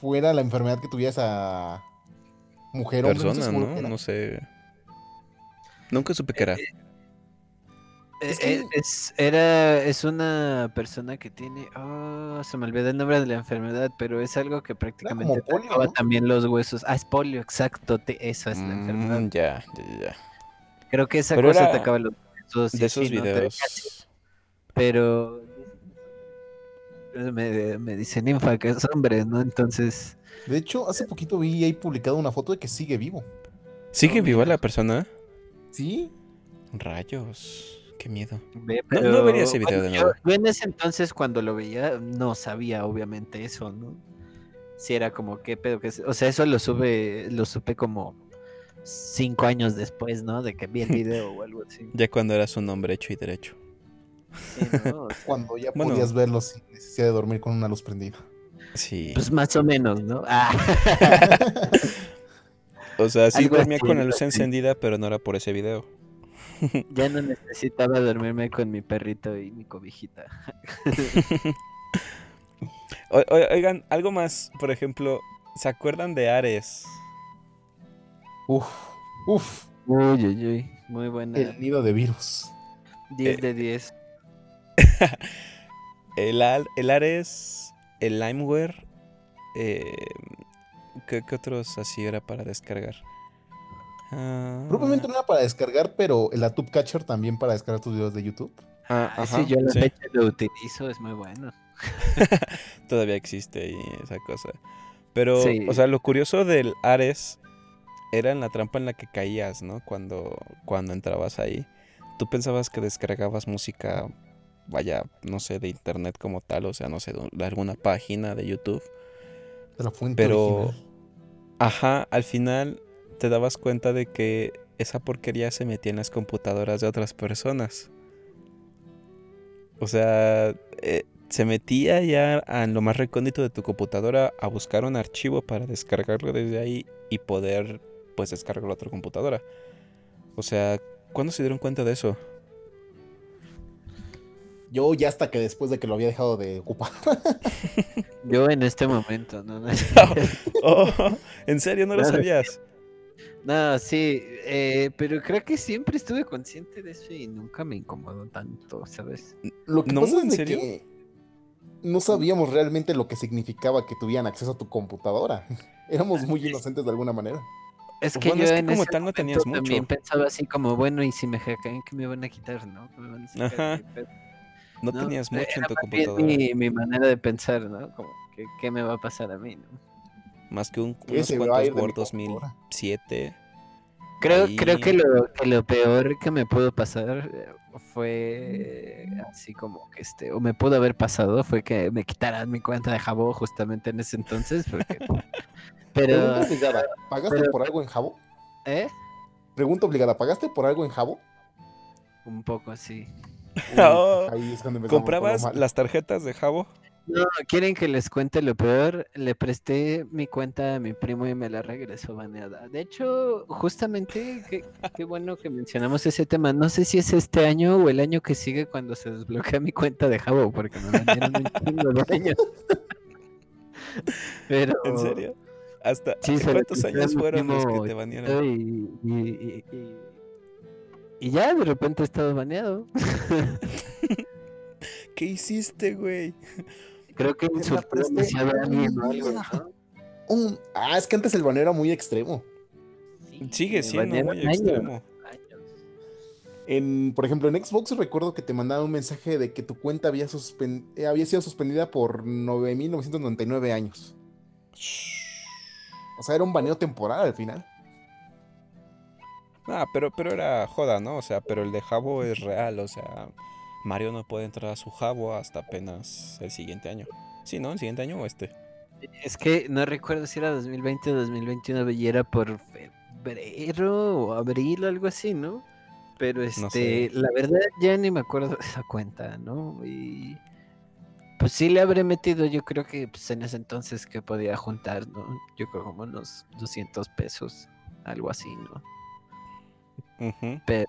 Speaker 2: fuera la enfermedad que tuviera esa mujer hombre,
Speaker 1: persona,
Speaker 2: seguro
Speaker 1: ¿no?
Speaker 2: era.
Speaker 1: No sé. Nunca supe qué era.
Speaker 2: Es
Speaker 3: Es,
Speaker 2: que-
Speaker 3: es, era, es una persona que tiene. ah, se me olvidó el nombre de la enfermedad, pero es algo que prácticamente
Speaker 2: como polio,
Speaker 3: también los huesos. Ah, es polio, exacto. te- eso es la enfermedad.
Speaker 1: Mm, ya, ya, ya, ya.
Speaker 3: Creo que esa
Speaker 1: Pero
Speaker 3: cosa
Speaker 1: era
Speaker 3: atacaba los huesos.
Speaker 1: De esos
Speaker 3: sí,
Speaker 1: videos.
Speaker 3: Pero. Me, me dice ninfa que es hombre, ¿no? Entonces.
Speaker 2: De hecho, hace poquito vi ahí publicado una foto de que sigue vivo.
Speaker 1: ¿Sigue
Speaker 3: Oh,
Speaker 1: viva la persona?
Speaker 2: ¿Sí?
Speaker 1: Rayos. Qué miedo.
Speaker 3: Ve,
Speaker 1: No- no vería ese video de nuevo.
Speaker 3: Yo, en ese entonces, cuando lo veía, no sabía obviamente eso, ¿no? Si era como, ¿qué pedo? que es? O sea, eso lo sube, lo supe como cinco años después, ¿no? De que vi el video o algo así.
Speaker 1: Ya cuando eras un hombre hecho y derecho.
Speaker 3: Sí, ¿no? O sea,
Speaker 2: Cuando ya
Speaker 1: Bueno.
Speaker 2: podías verlo sin necesidad de dormir con una luz prendida.
Speaker 1: Sí.
Speaker 3: pues más o menos, ¿no? Ah,
Speaker 1: o sea, sí
Speaker 3: algo
Speaker 1: dormía
Speaker 3: así,
Speaker 1: con la luz
Speaker 3: así.
Speaker 1: encendida, pero no era por ese video.
Speaker 3: ya no necesitaba dormirme con mi perrito y mi cobijita.
Speaker 1: O- o- oigan, algo más, por ejemplo, ¿se acuerdan de Ares?
Speaker 2: Uf, uf.
Speaker 3: Uy, uy, uy. Muy buena.
Speaker 2: El nido de virus.
Speaker 3: 10
Speaker 1: Eh,
Speaker 3: de 10.
Speaker 1: El, Ares, el Limeware. eh, ¿qué, qué otros así era para descargar? Ah,
Speaker 2: Probablemente no era para descargar, pero el Atube Catcher también para descargar tus videos de YouTube.
Speaker 1: ah,
Speaker 3: Ah,
Speaker 1: ajá,
Speaker 3: sí, yo la
Speaker 1: sí,
Speaker 3: fecha lo utilizo, es muy bueno.
Speaker 1: Todavía existe ahí esa cosa. Pero,
Speaker 3: Sí.
Speaker 1: o sea, lo curioso del Ares era en la trampa en la que caías, ¿no? Cuando, cuando entrabas ahí. Tú pensabas que descargabas música, vaya, no sé, de internet como tal, o sea, no sé, de alguna página de YouTube.
Speaker 2: De la fuente
Speaker 1: Pero,
Speaker 2: original.
Speaker 1: ajá, al final te dabas cuenta de que esa porquería se metía en las computadoras de otras personas. O sea, eh, se metía ya a lo más recóndito de tu computadora a buscar un archivo para descargarlo desde ahí y poder, pues, descargarlo a otra computadora. O sea, ¿cuándo se dieron cuenta de eso?
Speaker 2: Yo ya hasta que después de que lo había dejado de ocupar.
Speaker 3: Yo en este momento, no, no.
Speaker 1: Oh, ¿En serio no lo sabías?
Speaker 3: No, sí, eh, pero creo que siempre estuve consciente de eso y nunca me incomodó tanto, ¿sabes?
Speaker 2: Lo que
Speaker 1: ¿No?
Speaker 2: pasa es
Speaker 1: ¿En
Speaker 2: de
Speaker 1: serio?
Speaker 2: que no sabíamos realmente lo que significaba que tuvieran acceso a tu computadora. Éramos muy inocentes de alguna manera.
Speaker 3: Es que
Speaker 1: Bueno,
Speaker 3: yo
Speaker 1: es que
Speaker 3: en
Speaker 1: como
Speaker 3: ese
Speaker 1: tal no tenías
Speaker 3: momento también
Speaker 1: mucho.
Speaker 3: pensaba así como, bueno, y si me hackean, ¿qué me van a quitar, no? ¿Qué me van a sacar
Speaker 1: Ajá.
Speaker 3: de mi pedo?
Speaker 1: No,
Speaker 3: ¿no?
Speaker 1: tenías mucho en tu computadora.
Speaker 3: Mi, mi manera de pensar, ¿no? Como, ¿qué, qué me va a pasar a mí, no?
Speaker 1: Más que un, unos cuantos
Speaker 2: computadora.
Speaker 1: 2007.
Speaker 3: Creo,
Speaker 1: Ahí-
Speaker 3: creo que, lo, que lo peor que me pudo pasar eh, fue así como que este, o me pudo haber pasado, fue que me quitaran mi cuenta de Jabo justamente en ese entonces, porque... Pero,
Speaker 2: Pregunta obligada. ¿Pagaste
Speaker 3: pero-
Speaker 2: por algo en Jabo?
Speaker 3: ¿eh?
Speaker 2: Pregunta obligada. ¿Pagaste por algo en Jabo?
Speaker 3: Un poco así.
Speaker 2: Uy,
Speaker 1: Oh.
Speaker 2: ahí es cuando
Speaker 1: ¿Comprabas las tarjetas de Jabo?
Speaker 3: No, ¿quieren que les cuente lo peor? Le presté mi cuenta a mi primo y me la regresó baneada. De hecho, justamente, qué, qué bueno que mencionamos ese tema. No sé si es este año o el año que sigue cuando se desbloquea mi cuenta de Jabo, porque me banearon un chingo de años. Pero,
Speaker 1: ¿En serio? ¿Hasta
Speaker 3: Sí,
Speaker 1: cuántos años fueron los que te banearon?
Speaker 3: Y, y, y- y- y ya de repente he estado baneado.
Speaker 1: ¿Qué hiciste, güey?
Speaker 3: Creo que
Speaker 2: presté
Speaker 3: demasiado a alguien o
Speaker 2: un
Speaker 3: algo. ¿no?
Speaker 2: Un- Ah, es que antes el baneo era muy extremo.
Speaker 1: Sigue siendo muy
Speaker 3: años,
Speaker 1: extremo.
Speaker 2: En, por ejemplo, en Xbox recuerdo que te mandaban un mensaje de que tu cuenta había, eh, había sido suspendida por 9.999 años. O sea, era un baneo temporal al final.
Speaker 1: Ah, pero, pero era joda, ¿no? O sea, pero el de Jabo es real, o sea, Mario no puede entrar a su Jabo hasta apenas el siguiente año. Sí, ¿no? ¿El siguiente año o este?
Speaker 3: Es que no recuerdo si era 2020 o 2021 y era por febrero o abril algo así, ¿no? Pero este,
Speaker 1: sé.
Speaker 3: la verdad ya ni me acuerdo de esa cuenta, ¿no? Y pues sí le habré metido, yo creo que pues, en ese entonces que podía juntar, ¿no? Yo creo como unos 200 pesos, algo así, ¿no? Pero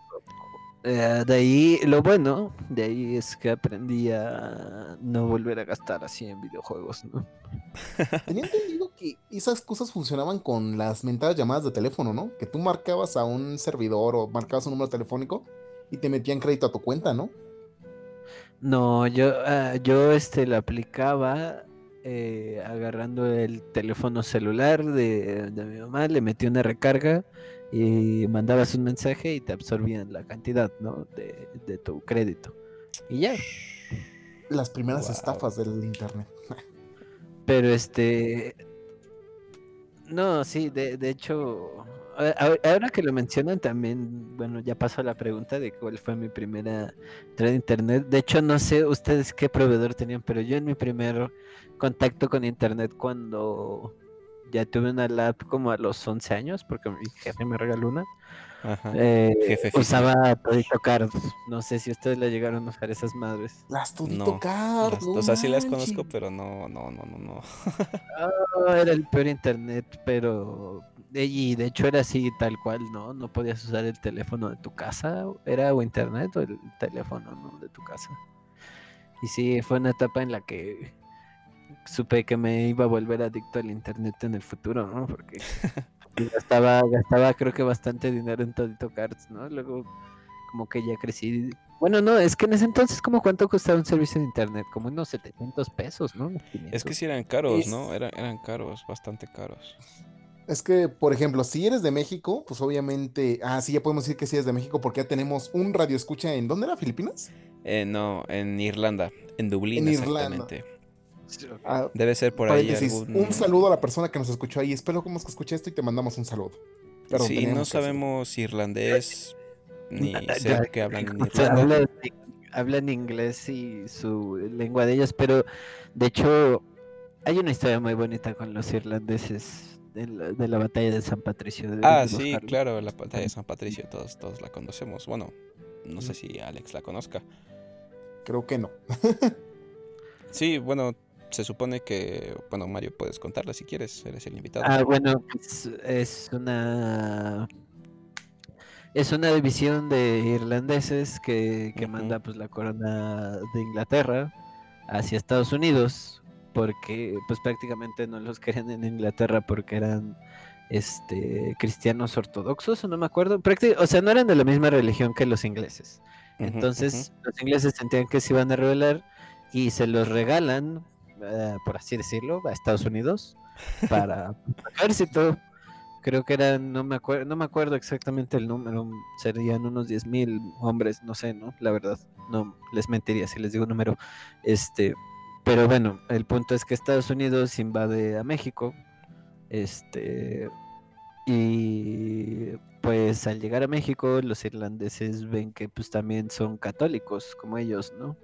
Speaker 3: eh, de ahí, lo bueno, de ahí es que aprendí a no volver a gastar así en videojuegos, ¿no?
Speaker 2: Tenía entendido que esas cosas funcionaban con las mentadas llamadas de teléfono, ¿no? Que tú marcabas a un servidor o marcabas un número telefónico y te metían crédito a tu cuenta, ¿no?
Speaker 3: No, yo, ah, yo este lo aplicaba eh, agarrando el teléfono celular de, de mi mamá, le metí una recarga y mandabas un mensaje y te absorbían la cantidad, ¿no? De, de tu crédito. Y ya.
Speaker 2: Las primeras
Speaker 1: Wow.
Speaker 2: estafas del internet.
Speaker 3: Pero este. No, sí, de, de hecho. Ahora que lo mencionan también, bueno, ya pasó la pregunta de cuál fue mi primera entrada a internet. De hecho, no sé ustedes qué proveedor tenían, pero yo en mi primer contacto con internet cuando ya tuve una lab como a los 11 años, porque mi jefe me regaló una,
Speaker 1: Ajá.
Speaker 3: eh,
Speaker 1: Jefe
Speaker 3: usaba Todito Card. No sé si ustedes le llegaron a usar esas madres.
Speaker 2: Las Tudito
Speaker 1: No,
Speaker 2: Card,
Speaker 1: Las-
Speaker 2: no
Speaker 1: o sea, sí las conozco, pero no, no, no, no, no.
Speaker 3: No, era el peor internet, pero y de hecho era así tal cual, ¿no? No podías usar el teléfono de tu casa, era o internet o el teléfono, ¿no? De tu casa. Y sí, fue una etapa en la que supe que me iba a volver adicto al internet en el futuro, ¿no? Porque gastaba, gastaba creo que bastante dinero en Todito Cards, ¿no? Luego como que ya crecí. Bueno, no, es que en ese entonces como cuánto costaba un servicio de internet, como unos 700 pesos, ¿no?
Speaker 1: Es que sí eran caros, ¿no? Eran, eran caros, bastante caros.
Speaker 2: Es que, por ejemplo, si eres de México, pues obviamente. Ah, sí, ya podemos decir que sí eres de México porque ya tenemos un radio escucha en. ¿Dónde era? ¿Filipinas?
Speaker 1: Eh, no, en Irlanda, en Dublín
Speaker 2: En Irlanda. Ah,
Speaker 1: Debe ser por ahí algún...
Speaker 2: Un saludo a la persona que nos escuchó ahí. Espero que que escuche esto y te mandamos un saludo. Perdón,
Speaker 1: sí, no
Speaker 2: que
Speaker 1: sabemos irlandés ni sé qué hablan en Irlanda.
Speaker 3: hablan, hablan inglés y su lengua de ellos, pero de hecho hay una historia muy bonita con los irlandeses de la, de la batalla de San Patricio.
Speaker 1: Ah, sí,
Speaker 3: buscarlo.
Speaker 1: claro, la batalla de San Patricio, todos, todos la conocemos. Bueno, no sé
Speaker 2: Mm.
Speaker 1: si Alex la conozca.
Speaker 2: Creo que no.
Speaker 1: Sí, bueno, se supone que, bueno, Mario, puedes contarla si quieres, eres el invitado.
Speaker 3: Ah, bueno, pues, es una es una división de irlandeses que, que manda pues la corona de Inglaterra hacia Estados Unidos porque pues prácticamente no los querían en Inglaterra porque eran este cristianos ortodoxos o no me acuerdo, Prácti- o sea, no eran de la misma religión que los ingleses. Entonces, los ingleses sentían que se iban a rebelar y se los regalan, eh, por así decirlo, a Estados Unidos para ejército. Creo que eran, no me acuerdo, no me acuerdo exactamente el número, serían unos 10.000 hombres, no sé, ¿no? La verdad, no les mentiría si les digo un número. Este, pero bueno, el punto es que Estados Unidos invade a México. Este, y pues al llegar a México, los irlandeses ven que pues también son católicos como ellos, ¿no?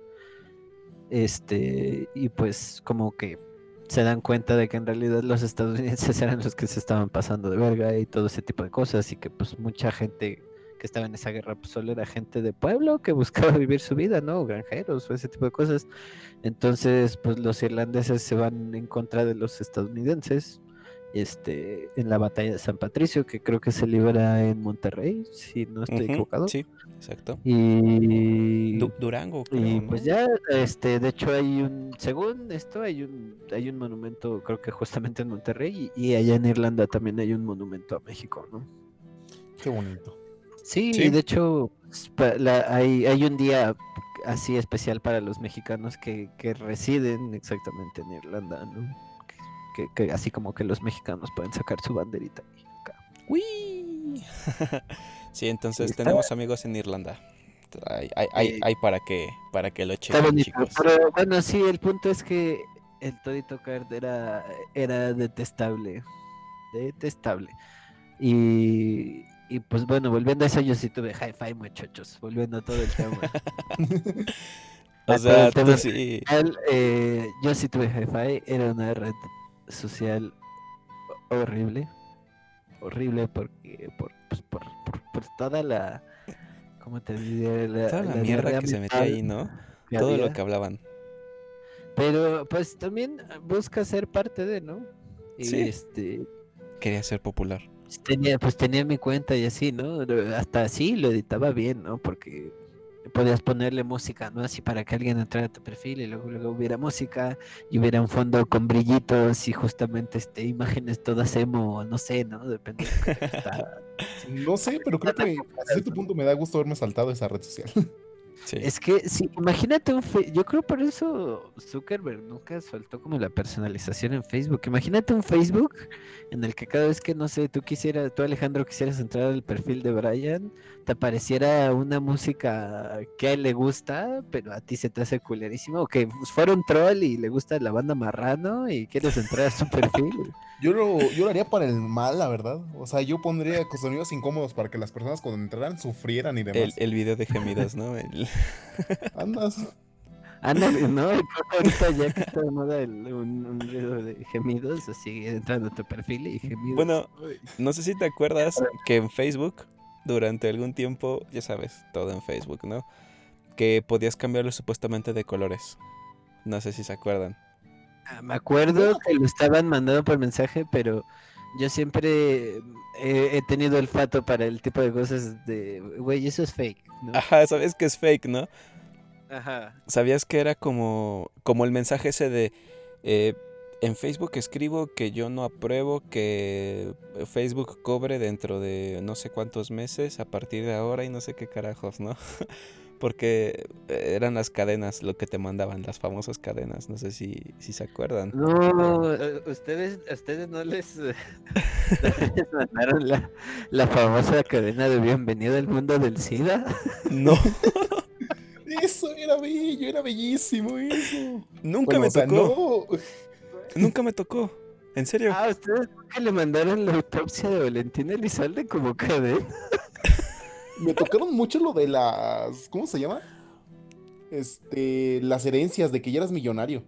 Speaker 3: Este, y pues como que se dan cuenta de que en realidad los estadounidenses eran los que se estaban pasando de verga y todo ese tipo de cosas y que pues mucha gente que estaba en esa guerra pues solo era gente de pueblo que buscaba vivir su vida, ¿no? Granjeros o ese tipo de cosas. Entonces, pues los irlandeses se van en contra de los estadounidenses este, en la batalla de San Patricio, que creo que se libra en Monterrey, si no estoy equivocado.
Speaker 1: Sí, exacto.
Speaker 3: Y,
Speaker 1: Du- Durango, creo,
Speaker 3: y
Speaker 1: ¿no?
Speaker 3: pues ya, este, de hecho hay un, según esto, hay un, hay un monumento, creo que justamente en Monterrey, y, y allá en Irlanda también hay un monumento a México, ¿no?
Speaker 2: Qué bonito.
Speaker 3: Sí,
Speaker 1: Sí.
Speaker 3: y de hecho s- pa- la- hay, hay un día así especial para los mexicanos que, que residen exactamente en Irlanda, ¿no? Que, que así como que los mexicanos pueden sacar su banderita. y acá.
Speaker 1: ¡Uy! sí, entonces
Speaker 3: Está-
Speaker 1: tenemos amigos en Irlanda. Hay, hay, hay,
Speaker 3: Sí.
Speaker 1: hay para que para que lo chequen,
Speaker 3: bonito,
Speaker 1: chicos.
Speaker 3: pero bueno, sí, el punto es que el Todito Card era, era detestable. Detestable. Y, y pues bueno, volviendo a eso, yo sí tuve hi-fi, muchachos. Volviendo a todo el tema.
Speaker 1: O sea,
Speaker 3: el tema-
Speaker 1: sí.
Speaker 3: Eh, yo sí tuve hi-fi, era una red social horrible. Horrible porque por, pues, por, por, por toda la. ¿Cómo te diría? La,
Speaker 1: Toda la
Speaker 3: la
Speaker 1: mierda que se metía ahí, ¿no?
Speaker 3: que
Speaker 1: Todo lo que hablaban.
Speaker 3: Pero pues también busca ser parte de, ¿no? Y
Speaker 1: Sí.
Speaker 3: este
Speaker 1: Quería ser popular.
Speaker 3: pues, tenía, pues tenía mi cuenta y así, ¿no? Hasta así lo editaba bien, ¿no? Porque podías ponerle música, ¿no? Así para que alguien entrara a tu perfil y luego, luego hubiera música y hubiera un fondo con brillitos y justamente este imágenes todas emo, no sé, ¿no? Depende de lo que te gustara.
Speaker 2: No sé, pero creo que a cierto punto me da gusto haberme saltado esa red social.
Speaker 1: Sí.
Speaker 3: Es que sí, imagínate un fe- yo creo por eso Zuckerberg nunca soltó como la personalización en Facebook. Imagínate un Facebook en el que cada vez que no sé, tú quisieras, tú Alejandro quisieras entrar al perfil de Brian, te apareciera una música que a él le gusta, pero a ti se te hace culerísimo, o que fuera un troll y le gusta la banda Marrano y quieres entrar a su perfil.
Speaker 2: Yo lo, yo lo haría para el mal, la verdad. O sea, yo pondría sonidos incómodos para que las personas cuando entraran sufrieran y
Speaker 1: El,
Speaker 2: demás.
Speaker 1: el video de gemidos, ¿no? El-
Speaker 2: Andas.
Speaker 3: Ándale, ¿no? Ahorita ya que está de moda el- un, un ruido de gemidos, así entrando a tu perfil y gemidos.
Speaker 1: Bueno, no sé si te acuerdas que en Facebook, durante algún tiempo, ya sabes, todo en Facebook, ¿no? Que podías cambiarlo supuestamente de colores. No sé si se acuerdan.
Speaker 3: Ah, Me acuerdo que lo estaban mandando por mensaje, pero yo siempre he, he tenido olfato para el tipo de cosas de, güey, eso es fake, ¿no?
Speaker 1: Ajá, sabes que es fake, ¿no?
Speaker 3: Ajá.
Speaker 1: ¿Sabías que era como, como el mensaje ese de eh, en Facebook escribo que yo no apruebo que Facebook cobre dentro de no sé cuántos meses a partir de ahora y no sé qué carajos, ¿no? Porque eran las cadenas lo que te mandaban, las famosas cadenas, no sé si, si se acuerdan.
Speaker 3: No, eh, ustedes, a ustedes no les, eh, les mandaron la, la famosa cadena de bienvenido al mundo del SIDA.
Speaker 1: No,
Speaker 2: Eso era bello, era bellísimo eso.
Speaker 1: nunca
Speaker 2: Bueno,
Speaker 1: me
Speaker 2: o sea,
Speaker 1: tocó,
Speaker 2: no.
Speaker 1: nunca me tocó. En serio.
Speaker 3: Ah, ustedes nunca le mandaron la autopsia de Valentín Elizalde como cadena.
Speaker 2: Me tocaron mucho lo de las. ¿Cómo se llama? Este. Las herencias de que ya eras millonario.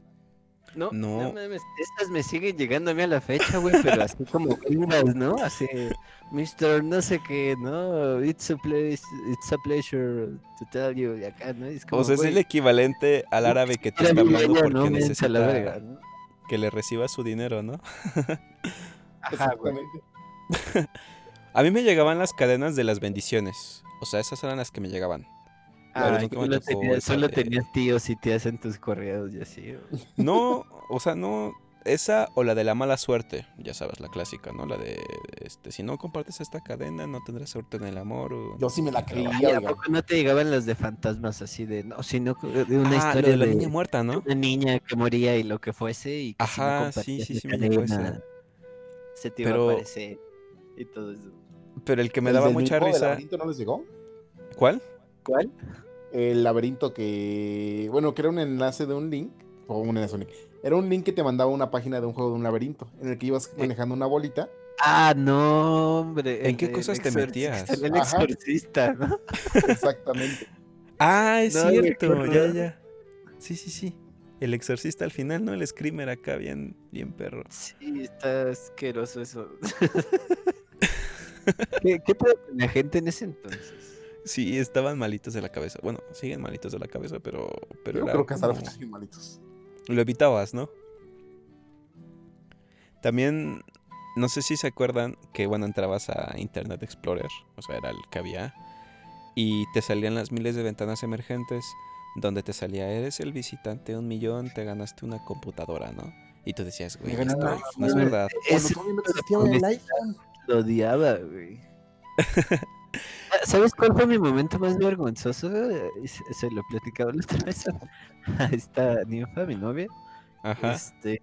Speaker 3: No,
Speaker 1: No.
Speaker 3: no, mames, estas me siguen llegando a mí a la fecha, güey, pero así como gringas, ¿no? Así, Mr. no sé qué, ¿no? It's a place, it's a pleasure to tell you, y acá, ¿no? Es como,
Speaker 1: O sea, es el equivalente al árabe que te está hablando porque
Speaker 3: ¿no? Mensa
Speaker 1: necesita
Speaker 3: la verga, ¿no?
Speaker 1: que le reciba su dinero, ¿no?
Speaker 3: Ajá, güey.
Speaker 2: Exactamente.
Speaker 1: A mí me llegaban las cadenas de las bendiciones. O sea, esas eran las que me llegaban.
Speaker 3: Ay,
Speaker 1: me
Speaker 3: solo, tenías, solo tenías tíos y tías en tus correos y así.
Speaker 1: No, o sea, no. Esa o la de la mala suerte, ya sabes, la clásica, ¿no? La de, este, si no compartes esta cadena, no tendrás suerte en el amor. o-
Speaker 2: Yo sí me la creía.
Speaker 3: ¿Y a poco no te llegaban las de fantasmas así de, no, sino de una
Speaker 1: Ah, lo
Speaker 3: historia
Speaker 1: de la
Speaker 3: de
Speaker 1: niña muerta, ¿no?
Speaker 3: una niña que moría y lo que fuese y que si no
Speaker 1: Ajá, sí, sí, sí me llegó
Speaker 3: se te iba
Speaker 1: Pero-
Speaker 3: a aparecer y todo eso.
Speaker 1: Pero el que me
Speaker 2: ¿El
Speaker 1: daba
Speaker 2: del
Speaker 1: mucha risa.
Speaker 2: laberinto no les llegó?
Speaker 1: ¿Cuál?
Speaker 3: ¿Cuál?
Speaker 2: El laberinto que. Bueno, que era un enlace de un link. O un enlace, un link. Era un link que te mandaba una página de un juego de un laberinto. En el que ibas manejando una bolita.
Speaker 3: Ah, no, hombre.
Speaker 1: ¿En
Speaker 3: el
Speaker 1: qué cosas te metías?
Speaker 3: El
Speaker 2: Ajá.
Speaker 3: exorcista, ¿no?
Speaker 2: Exactamente.
Speaker 1: Ah, es
Speaker 3: No,
Speaker 1: cierto, ya, ya. Sí, sí, sí. El exorcista al final, ¿no? El screamer acá, bien, bien perro.
Speaker 3: Sí, está asqueroso eso. ¿Qué, ¿Qué pedo con la gente en ese entonces?
Speaker 1: Sí, estaban malitos de la cabeza. Bueno, siguen malitos de la cabeza, pero, pero
Speaker 2: Yo
Speaker 1: era
Speaker 2: creo que hasta la
Speaker 1: como-
Speaker 2: fecha siguen malitos.
Speaker 1: lo evitabas, ¿no? También, no sé si se acuerdan que, bueno, entrabas a Internet Explorer, o sea, era el que había, y te salían las miles de ventanas emergentes donde te salía, eres el visitante un millón, te ganaste una computadora, ¿no? Y tú decías, güey, esto
Speaker 2: un
Speaker 1: no
Speaker 2: iPhone.
Speaker 1: es verdad.
Speaker 2: Cuando
Speaker 3: Ese-
Speaker 2: todavía no existía el iPhone.
Speaker 3: Lo odiaba, güey. ¿Sabes cuál fue mi momento más vergonzoso? Eh, Se, se lo he platicado la otra vez a esta ninfa, mi novia.
Speaker 1: Ajá.
Speaker 3: Este,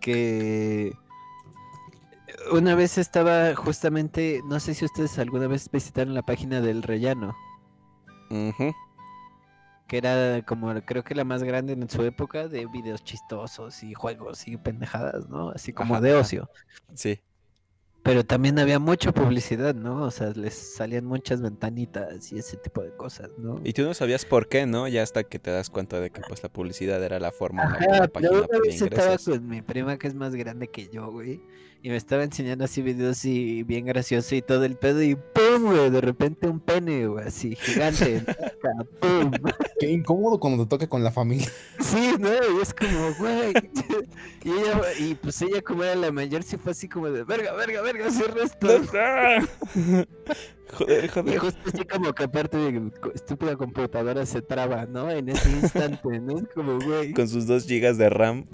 Speaker 3: que una vez estaba justamente, no sé si ustedes alguna vez visitaron la página del Rellano,
Speaker 1: Ujú.
Speaker 3: que era como creo que la más grande en su época de videos chistosos y juegos y pendejadas, ¿no? Así como
Speaker 1: Ajá,
Speaker 3: de
Speaker 1: ajá.
Speaker 3: ocio.
Speaker 1: Sí.
Speaker 3: Pero también había mucha publicidad, ¿no? O sea, les salían muchas ventanitas y ese tipo de cosas, ¿no?
Speaker 1: Y tú no sabías por qué, ¿no? Ya hasta que te das cuenta de que pues la publicidad era la forma la que
Speaker 3: Ajá,
Speaker 1: la página
Speaker 3: una
Speaker 1: ponía
Speaker 3: vez estaba con mi prima que es más grande que yo, güey. Y me estaba enseñando así videos y bien gracioso y todo el pedo y ¡pum! güey, de repente un pene, güey, así gigante. ¡Pum!
Speaker 2: Qué incómodo cuando te toca con la familia.
Speaker 3: Sí, no, y es como, güey. Y ella, y pues ella como era la mayor, sí fue así como de, verga, verga, verga, cierra esto.
Speaker 1: joder,
Speaker 3: Y
Speaker 1: joder.
Speaker 3: justo así como que aparte de estúpida computadora se traba, ¿no? En ese instante, ¿no? Es como, güey.
Speaker 1: Con sus 2 gigas de RAM.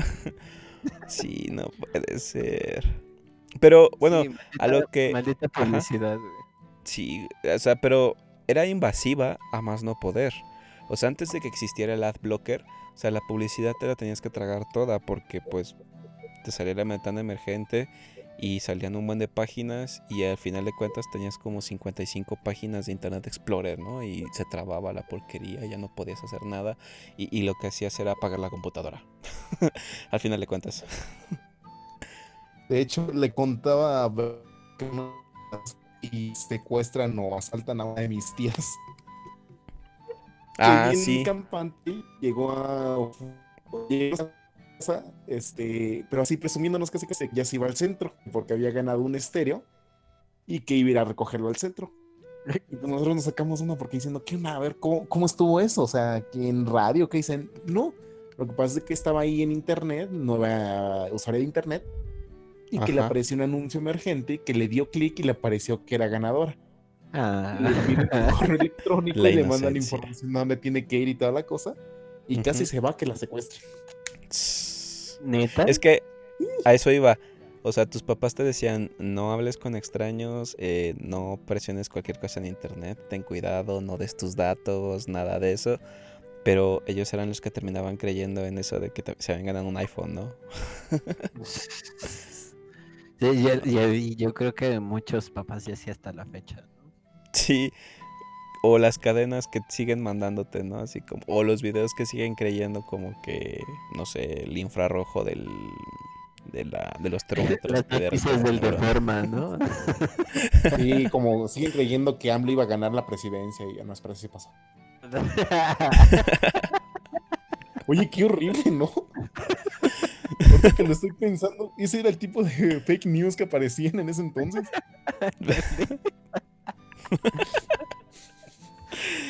Speaker 1: sí, no puede ser. Pero bueno,
Speaker 3: Sí,
Speaker 1: a lo que-
Speaker 3: Maldita publicidad, güey.
Speaker 1: sí, o sea, pero era invasiva a más no poder. O sea, antes de que existiera el ad blocker, o sea, la publicidad te la tenías que tragar toda porque pues te salía la ventana emergente y salían un buen de páginas y al final de cuentas tenías como 55 páginas de Internet Explorer, ¿no? Y se trababa la porquería, ya no podías hacer nada y, y lo que hacías era apagar la computadora. al final de cuentas.
Speaker 2: De hecho, le contaba a y secuestran o asaltan a una de mis tías.
Speaker 1: Ah, sí.
Speaker 2: campante llegó a, llegó a casa, este, pero así presumiéndonos casi que ya se iba al centro, porque había ganado un estéreo y que iba a ir a recogerlo al centro. Y pues nosotros nos sacamos una porque diciendo, ¿qué onda? A ver, ¿cómo, cómo estuvo eso? O sea, que en radio, que dicen? No, lo que pasa es que estaba ahí en internet, nueva usuaria de internet, y que le apareció un anuncio emergente que le dio clic y le apareció que era ganadora.
Speaker 3: Ah.
Speaker 2: Le piden un correo electrónico
Speaker 1: La
Speaker 2: y le mandan información a dónde tiene que ir y toda la cosa. Y casi se va que la secuestren.
Speaker 3: ¿Neta?
Speaker 1: Es que a eso iba. O sea, tus papás te decían, no hables con extraños, eh, no presiones cualquier cosa en internet, ten cuidado, no des tus datos, nada de eso. Pero ellos eran los que terminaban creyendo en eso de que se habían ganado un iPhone, ¿no?
Speaker 3: Sí, y, y- y yo creo que muchos papás ya sí hasta la fecha. ¿no?
Speaker 1: Sí. O las cadenas que siguen mandándote, ¿no? Así como. O los videos que siguen creyendo como que, no sé, el infrarrojo del. De, la, de los termómetros.
Speaker 3: Las noticias del
Speaker 1: arruinar, ¿no?
Speaker 2: Sí, como siguen creyendo que AMLO iba a ganar la presidencia y ya no, espera si pasó. Oye, qué horrible, ¿no? Que lo estoy pensando, ese era el tipo de fake news que aparecían en ese entonces.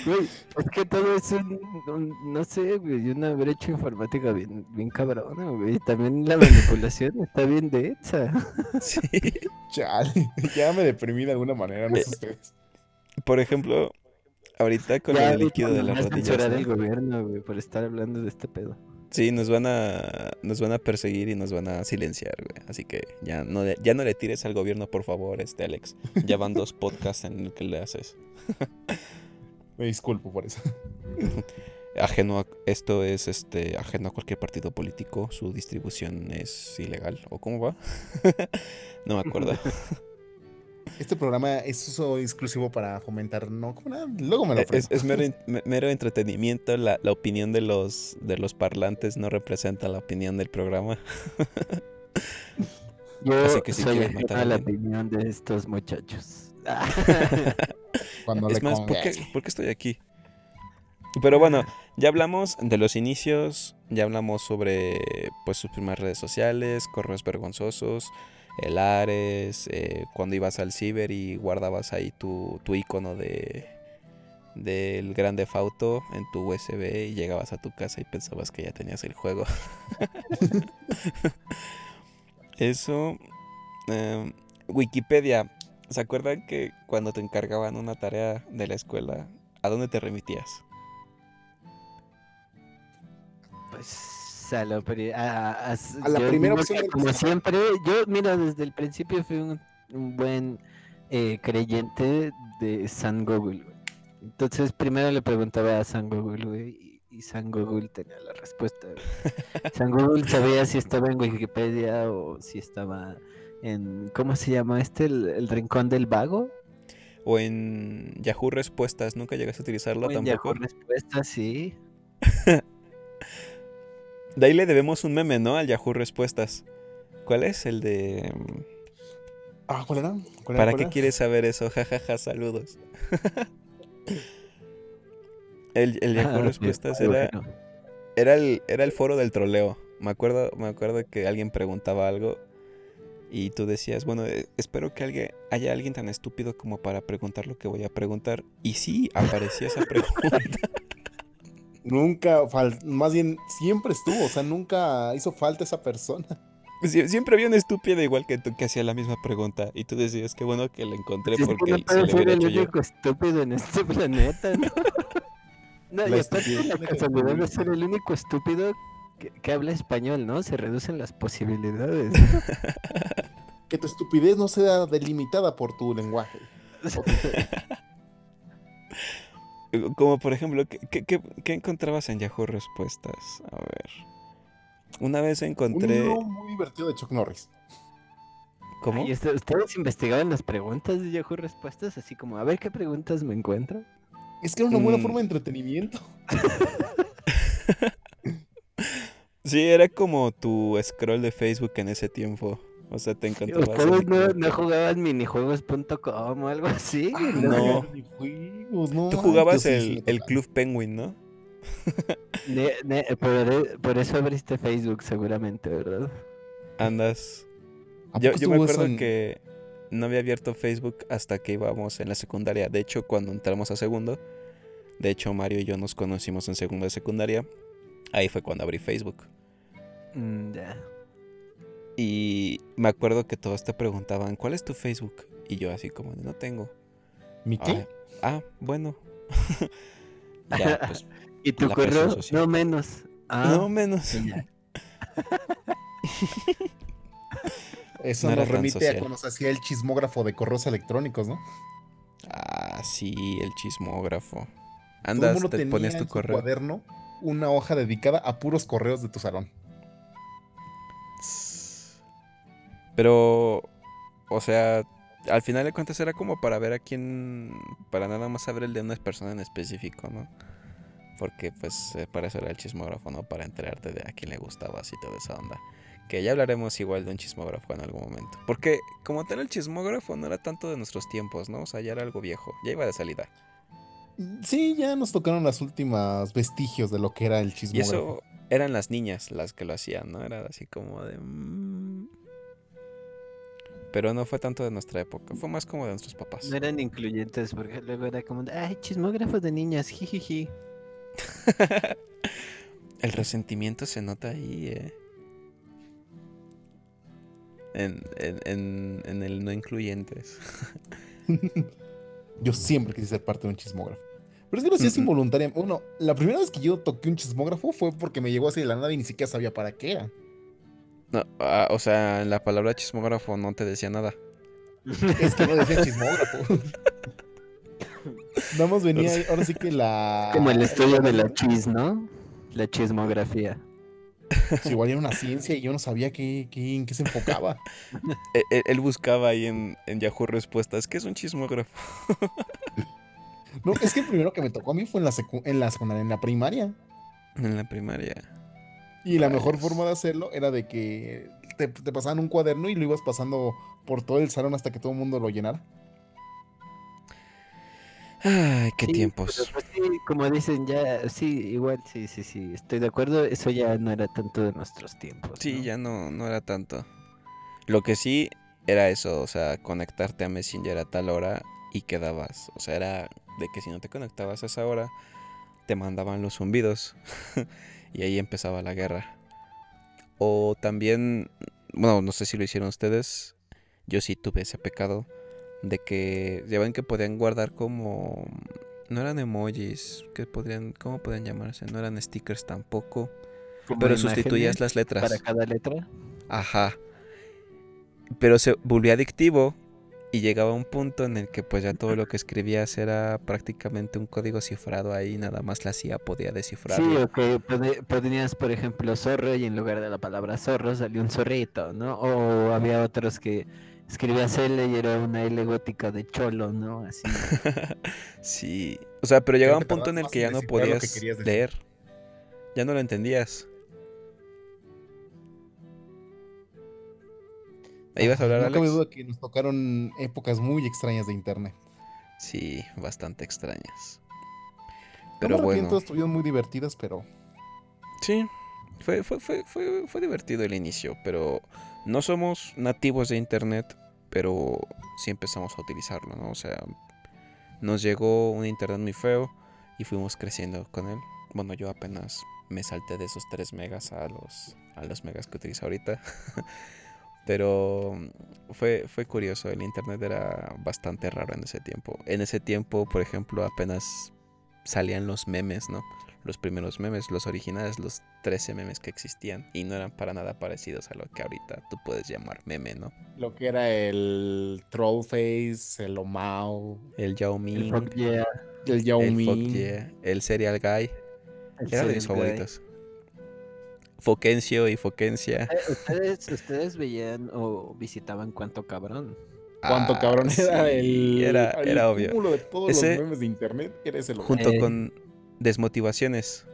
Speaker 3: Güey, es que todo es un, un- no sé, güey, una brecha informática bien, bien cabrona, güey. También la manipulación está bien densa.
Speaker 1: Sí.
Speaker 2: Chale, ya me deprimí de alguna manera, no sé ustedes.
Speaker 1: Por ejemplo, ahorita con
Speaker 3: Ya,
Speaker 1: el líquido de las rodillas.
Speaker 3: censurar
Speaker 1: ¿no?
Speaker 3: el gobierno, güey, por estar hablando de este pedo.
Speaker 1: Sí, nos van a nos van a perseguir y nos van a silenciar, güey. Así que ya no le, ya no le tires al gobierno, por favor, este Alex. Ya van dos podcasts en el que le haces.
Speaker 2: Me disculpo por eso.
Speaker 1: Ajeno a, esto es este ajeno a cualquier partido político, su distribución es ilegal o cómo va? no me acuerdo.
Speaker 2: Este programa es uso exclusivo para fomentar, no, como nada, luego me lo
Speaker 1: es,
Speaker 2: ofrezco.
Speaker 1: es mero, en- me- mero entretenimiento, la, la opinión de los de los parlantes no representa la opinión del programa.
Speaker 3: Yo
Speaker 1: Así que si
Speaker 3: soy
Speaker 1: matar a
Speaker 3: a la opinión de estos muchachos.
Speaker 2: Cuando
Speaker 1: es
Speaker 2: le
Speaker 1: más, ¿por qué, por qué estoy aquí? Pero bueno, ya hablamos de los inicios, ya hablamos sobre pues sus primeras redes sociales, correos vergonzosos, el Ares, eh, cuando ibas al ciber y guardabas ahí tu, tu icono de del grande Fauto en tu USB y llegabas a tu casa y pensabas que ya tenías el juego. Eso. em, Wikipedia. ¿Se acuerdan que cuando te encargaban una tarea de la escuela, ¿a dónde te remitías?
Speaker 3: Pues a la, pri- a, a-
Speaker 2: A la primera opción
Speaker 3: que Como siempre, yo, mira, desde el principio fui un, un buen eh, creyente de San Google. güey. Entonces, primero le preguntaba a San Google, güey, y, y San Google tenía la respuesta. San Google sabía si estaba en Wikipedia o si estaba en. ¿Cómo se llama este? ¿El, el rincón del vago?
Speaker 1: O en Yahoo Respuestas, ¿nunca llegaste a utilizarlo
Speaker 3: O en
Speaker 1: tampoco?
Speaker 3: Yahoo Respuestas, sí.
Speaker 1: De ahí le debemos un meme, ¿no? Al Yahoo Respuestas. ¿Cuál es? El de... mm,
Speaker 2: Ah, ¿cuál era? ¿Cuál era?
Speaker 1: ¿Para
Speaker 2: ¿Cuál
Speaker 1: qué
Speaker 2: era?
Speaker 1: quieres saber eso? Jajaja, saludos. el, el Yahoo
Speaker 3: Ah,
Speaker 1: Respuestas era,
Speaker 3: bueno.
Speaker 1: era, el, era el foro del troleo. Me acuerdo, me acuerdo que alguien preguntaba algo y tú decías, bueno, eh, espero que alguien, haya alguien tan estúpido como para preguntar lo que voy a preguntar. Y sí, aparecía esa pregunta.
Speaker 2: Nunca, fal- más bien, siempre estuvo, o sea, nunca hizo falta esa persona.
Speaker 1: Sie- Siempre había un estúpido igual que tú que hacía la misma pregunta. Y tú decías, qué bueno que la encontré
Speaker 3: que
Speaker 1: porque
Speaker 3: no
Speaker 1: se le
Speaker 3: el
Speaker 1: yo.
Speaker 3: único estúpido en este planeta, ¿no? No,
Speaker 2: La
Speaker 3: y aparte la
Speaker 2: que
Speaker 3: casualidad de ser el único estúpido que, que habla español, ¿no? Se reducen las posibilidades.
Speaker 2: Que tu estupidez no sea delimitada por tu lenguaje.
Speaker 1: Como por ejemplo, ¿qué, qué- encontrabas en Yahoo Respuestas? A ver. Una vez
Speaker 2: Un
Speaker 1: encontré.
Speaker 2: libro muy divertido de Chuck Norris.
Speaker 1: ¿Cómo?
Speaker 3: ¿Y esto- ustedes investigaban las preguntas de Yahoo Respuestas? Así como, a ver qué preguntas me encuentro.
Speaker 2: Es que era una buena
Speaker 1: Mm.
Speaker 2: forma de entretenimiento.
Speaker 1: Sí, era como tu scroll de Facebook en ese tiempo. O sea, te encontrabas.
Speaker 3: ¿Ustedes no, no jugaban minijuegos.com o algo así?
Speaker 2: Ah,
Speaker 1: No.
Speaker 2: No
Speaker 1: Tú jugabas
Speaker 2: manches, sí,
Speaker 1: el,
Speaker 2: sí
Speaker 1: el. Club Penguin, ¿no?
Speaker 3: Ne- ne- por, por eso abriste Facebook seguramente, ¿verdad?
Speaker 1: Andas.
Speaker 2: ¿A
Speaker 1: Yo, me acuerdo
Speaker 2: en-
Speaker 1: que no había abierto Facebook hasta que íbamos en la secundaria. De hecho, cuando entramos a segundo, de hecho, Mario y yo nos conocimos en segundo de secundaria. Ahí fue cuando abrí Facebook.
Speaker 3: Mm, ya.
Speaker 1: Y me acuerdo que todos te preguntaban, ¿cuál es tu Facebook? Y yo así como, no tengo.
Speaker 2: ¿Mi qué?
Speaker 1: Ah, ah, bueno. ya, pues,
Speaker 3: ¿Y tu
Speaker 1: La
Speaker 3: correo? No menos. Ah,
Speaker 1: no menos.
Speaker 2: Eso
Speaker 1: No
Speaker 2: nos remite a cuando se hacía el chismógrafo de correos electrónicos, ¿no?
Speaker 1: Ah, sí, el chismógrafo.
Speaker 2: Todo el
Speaker 1: Andas,
Speaker 2: mundo
Speaker 1: te
Speaker 2: en
Speaker 1: tu
Speaker 2: su
Speaker 1: correo.
Speaker 2: cuaderno una hoja dedicada a puros correos de tu salón.
Speaker 1: Pero, o sea, al final de cuentas era como para ver a quién, para nada más saber el de una persona en específico, ¿no? Porque pues eh, para eso era el chismógrafo, ¿no? Para enterarte de a quién le gustabas y toda esa onda. Que ya hablaremos igual de un chismógrafo en algún momento. Porque como tal el chismógrafo no era tanto de nuestros tiempos, ¿no? O sea, ya era algo viejo, ya iba de salida.
Speaker 2: Sí, ya nos tocaron las últimas vestigios de lo que era el
Speaker 1: Y
Speaker 2: chismógrafo.
Speaker 1: eso eran las niñas las que lo hacían, ¿no? Era así como de... Pero no fue tanto de nuestra época, fue más como de nuestros papás.
Speaker 3: No eran incluyentes porque luego era como, de, ay, chismógrafos de niñas, jijiji.
Speaker 1: El resentimiento se nota ahí, eh. En, en, en, en el no incluyentes.
Speaker 2: Yo siempre quise ser parte de un chismógrafo. Pero es que lo hacías
Speaker 1: Mm, mm.
Speaker 2: involuntariamente. Bueno, la primera vez que yo toqué un chismógrafo fue porque me llegó así de la nada y ni siquiera sabía para qué era.
Speaker 1: No, ah, o sea, la palabra chismógrafo no te decía nada.
Speaker 2: Es que no decía chismógrafo. Nada más venía ahí, ahora sí que la.
Speaker 3: Como el estudio de la chis, ¿no? La chismografía.
Speaker 2: Pues igual era una ciencia y yo no sabía qué, qué- en qué se enfocaba.
Speaker 1: E- e- Él, buscaba ahí en, en Yahoo respuestas. ¿Qué es un chismógrafo?
Speaker 2: No, es que el primero que me tocó a mí fue en la, secu- en la secundaria, en la primaria.
Speaker 1: En la primaria.
Speaker 2: Y la mejor forma de hacerlo era de que te, te pasaban un cuaderno y lo ibas pasando por todo el salón hasta que todo el mundo lo llenara.
Speaker 1: Ay, qué
Speaker 3: Sí,
Speaker 1: tiempos.
Speaker 3: pero, pues, sí, como dicen ya, sí, igual, sí, sí, sí, estoy de acuerdo, eso ya no era tanto de nuestros tiempos.
Speaker 1: Sí,
Speaker 3: ¿no?
Speaker 1: ya no, no era tanto. Lo que sí era eso, o sea, conectarte a Messenger a tal hora y quedabas. O sea, era de que si no te conectabas a esa hora, te mandaban los zumbidos. y ahí empezaba la guerra. O también, bueno, no sé si lo hicieron ustedes. Yo sí tuve ese pecado de que ya ven que podían guardar como no eran emojis, que podrían cómo podían llamarse, no eran stickers tampoco, pero sustituías las letras.
Speaker 3: para cada letra.
Speaker 1: Ajá. Pero se volvía adictivo y llegaba un punto en el que pues ya todo lo que escribías era prácticamente un código cifrado ahí, nada más la CIA podía
Speaker 3: Sí,
Speaker 1: descifrarlo.
Speaker 3: o que pone- ponías, por ejemplo, zorro y en lugar de la palabra zorro salió un zorrito, ¿no? O había otros que escribías L y era una L gótica de cholo, ¿no? Así.
Speaker 1: Sí. O sea, pero llegaba un punto en el que ya no
Speaker 2: descifrar
Speaker 1: podías leer. Ya no lo entendías. ¿Me ibas a hablar,
Speaker 2: no cabe
Speaker 1: Alex?
Speaker 2: duda que nos tocaron épocas muy extrañas de internet.
Speaker 1: Sí, bastante extrañas.
Speaker 2: No
Speaker 1: Pero
Speaker 2: me
Speaker 1: bueno.
Speaker 2: estuvieron muy divertidas, pero
Speaker 1: Sí, fue, fue, fue, fue, fue divertido el inicio, pero no somos nativos de internet, pero sí empezamos a utilizarlo, ¿no? O sea, nos llegó un internet muy feo y fuimos creciendo con él. Bueno, yo apenas me salté de esos 3 megas a los, a los megas que utilizo ahorita. Pero fue, fue curioso, el internet era bastante raro en ese tiempo. En ese tiempo, por ejemplo, apenas salían los memes, ¿no? Los primeros memes, los originales, los 13 memes que existían. Y no eran para nada parecidos a lo que ahorita tú puedes llamar meme, ¿no?
Speaker 2: lo que era el Trollface, el Omao,
Speaker 1: El Yao
Speaker 3: El
Speaker 1: Ming,
Speaker 3: fuck yeah,
Speaker 2: el Yao
Speaker 1: el Fuck
Speaker 2: Ming.
Speaker 1: Yeah, el Serial Guy.
Speaker 3: el
Speaker 1: Eran de mis
Speaker 3: Serial Guy.
Speaker 1: favoritos. Foquencio y Foquencia.
Speaker 3: Eh, ¿Ustedes, ¿Ustedes veían o visitaban Cuánto Cabrón?
Speaker 2: Cuánto
Speaker 1: Ah,
Speaker 2: cabrón era
Speaker 1: sí,
Speaker 2: el,
Speaker 1: Era,
Speaker 2: el
Speaker 1: era obvio.
Speaker 2: de todos
Speaker 1: Ese-
Speaker 2: los memes de internet. Era ese lo
Speaker 1: Junto
Speaker 3: Eh.
Speaker 1: con Desmotivaciones.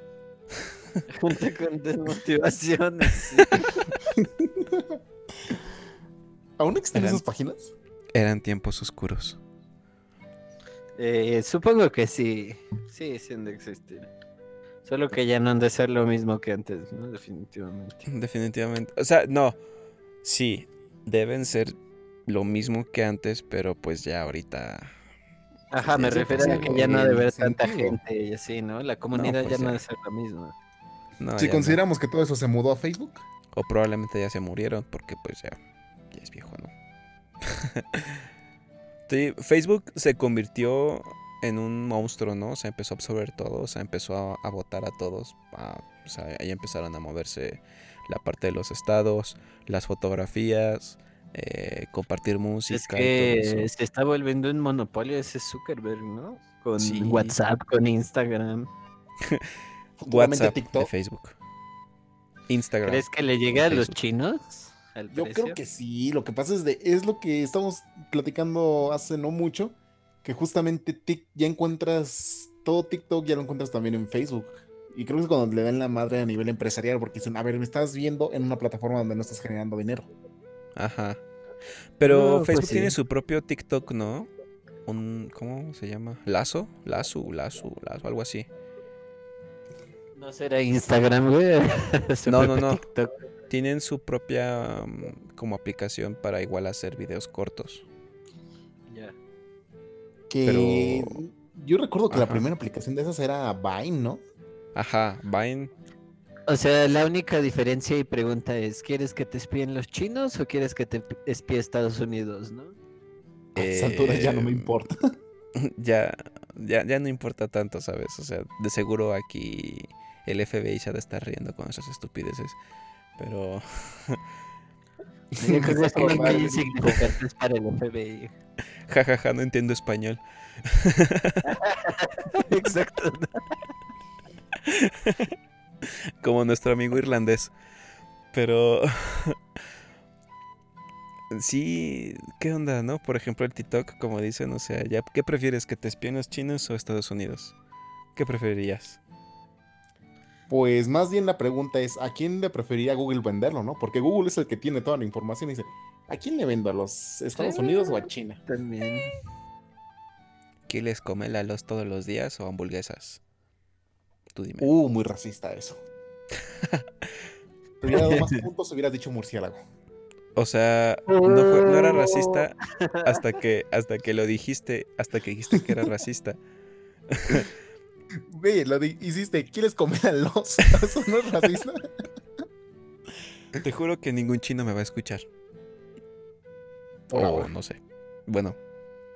Speaker 3: Junto con desmotivaciones. sí.
Speaker 2: ¿Aún existen
Speaker 1: Eran-
Speaker 2: esas páginas?
Speaker 1: Eran tiempos oscuros.
Speaker 3: Eh, supongo que sí. Sí, sí han de existir. Solo que ya no han de ser lo mismo que antes, ¿no? Definitivamente.
Speaker 1: Definitivamente. O sea, no. Sí, deben ser lo mismo que antes, pero pues ya ahorita.
Speaker 3: Ajá, me refiero a
Speaker 2: pues,
Speaker 3: que ya no ha de
Speaker 2: el
Speaker 3: ver tanta
Speaker 2: sentido.
Speaker 3: gente y así, ¿no? La comunidad
Speaker 1: pues
Speaker 3: ya no
Speaker 1: ya.
Speaker 3: ha de ser la misma.
Speaker 1: No,
Speaker 2: si
Speaker 1: no.
Speaker 2: consideramos que todo eso se mudó a Facebook,
Speaker 1: O probablemente ya se murieron porque pues ya, ya es viejo, ¿no? sí, Facebook se convirtió en un monstruo, ¿no? O sea, empezó a absorber todo, o sea, empezó a, a votar a todos. a- o sea, ahí empezaron a moverse la parte de los estados, las fotografías, eh, compartir música.
Speaker 3: Es
Speaker 1: y todo
Speaker 3: que
Speaker 1: eso.
Speaker 3: se está volviendo un monopolio ese Zuckerberg, ¿no? Con
Speaker 1: Sí.
Speaker 3: WhatsApp, con Instagram.
Speaker 1: WhatsApp de
Speaker 2: TikTok.
Speaker 1: Facebook. Instagram.
Speaker 3: ¿Crees que le llega a los chinos?
Speaker 2: Yo
Speaker 3: precio?
Speaker 2: creo que sí, lo que pasa es de, es lo que estamos platicando hace no mucho, que justamente Tik- ya encuentras todo TikTok, ya lo encuentras también en Facebook. Y creo que es cuando le dan la madre a nivel empresarial, porque dicen, a ver, me estás viendo en una plataforma donde no estás generando dinero.
Speaker 1: Ajá. Pero
Speaker 3: No, pues
Speaker 1: Facebook tiene su propio TikTok, ¿no? Un, ¿cómo se llama? Lazo, Lazo, Lazo, Lazo, algo así.
Speaker 3: No será Instagram, güey.
Speaker 1: No, no, no.
Speaker 3: TikTok.
Speaker 1: Tienen su propia mm, como aplicación para igual hacer videos cortos.
Speaker 2: Que yo recuerdo que la primera aplicación de esas era Vine, ¿no?
Speaker 1: Ajá, Vine.
Speaker 3: O sea, la única diferencia y pregunta es, ¿quieres que te espíen los chinos o quieres que te espíe Estados Unidos, no?
Speaker 2: A esa altura ya no me
Speaker 1: Eh,
Speaker 2: importa.
Speaker 1: Ya, ya, ya no importa tanto, ¿sabes? O sea, de seguro aquí el FBI se ha de estar riendo con esas estupideces. Pero,
Speaker 3: Yo creo que es muy insignificantes para el FBI.
Speaker 1: jajaja, no entiendo español.
Speaker 3: Exacto.
Speaker 1: como nuestro amigo irlandés. Pero sí, ¿qué onda, no? Por ejemplo, el TikTok, como dicen, o sea, ya, ¿qué prefieres, que te espíen los chinos o Estados Unidos? ¿Qué preferirías?
Speaker 2: Pues más bien la pregunta es, ¿a quién le preferiría Google venderlo, no? Porque Google es el que tiene toda la información y dice, ¿a quién le vendo? ¿A los Estados Unidos o a China?
Speaker 3: También.
Speaker 1: ¿Qué les come la los todos los días o hamburguesas? Tú dime.
Speaker 2: Uh, muy racista eso. Te hubiera dado más puntos, hubieras dicho murciélago.
Speaker 1: O sea, no, fue- no era racista hasta que, hasta que lo dijiste, hasta que dijiste que era racista.
Speaker 2: Ve, lo di- hiciste, ¿quieres comer a los? ¿Eso no es racista?
Speaker 1: Te juro que ningún chino me va a escuchar.
Speaker 2: Por
Speaker 1: o
Speaker 2: ahora.
Speaker 1: no sé. Bueno,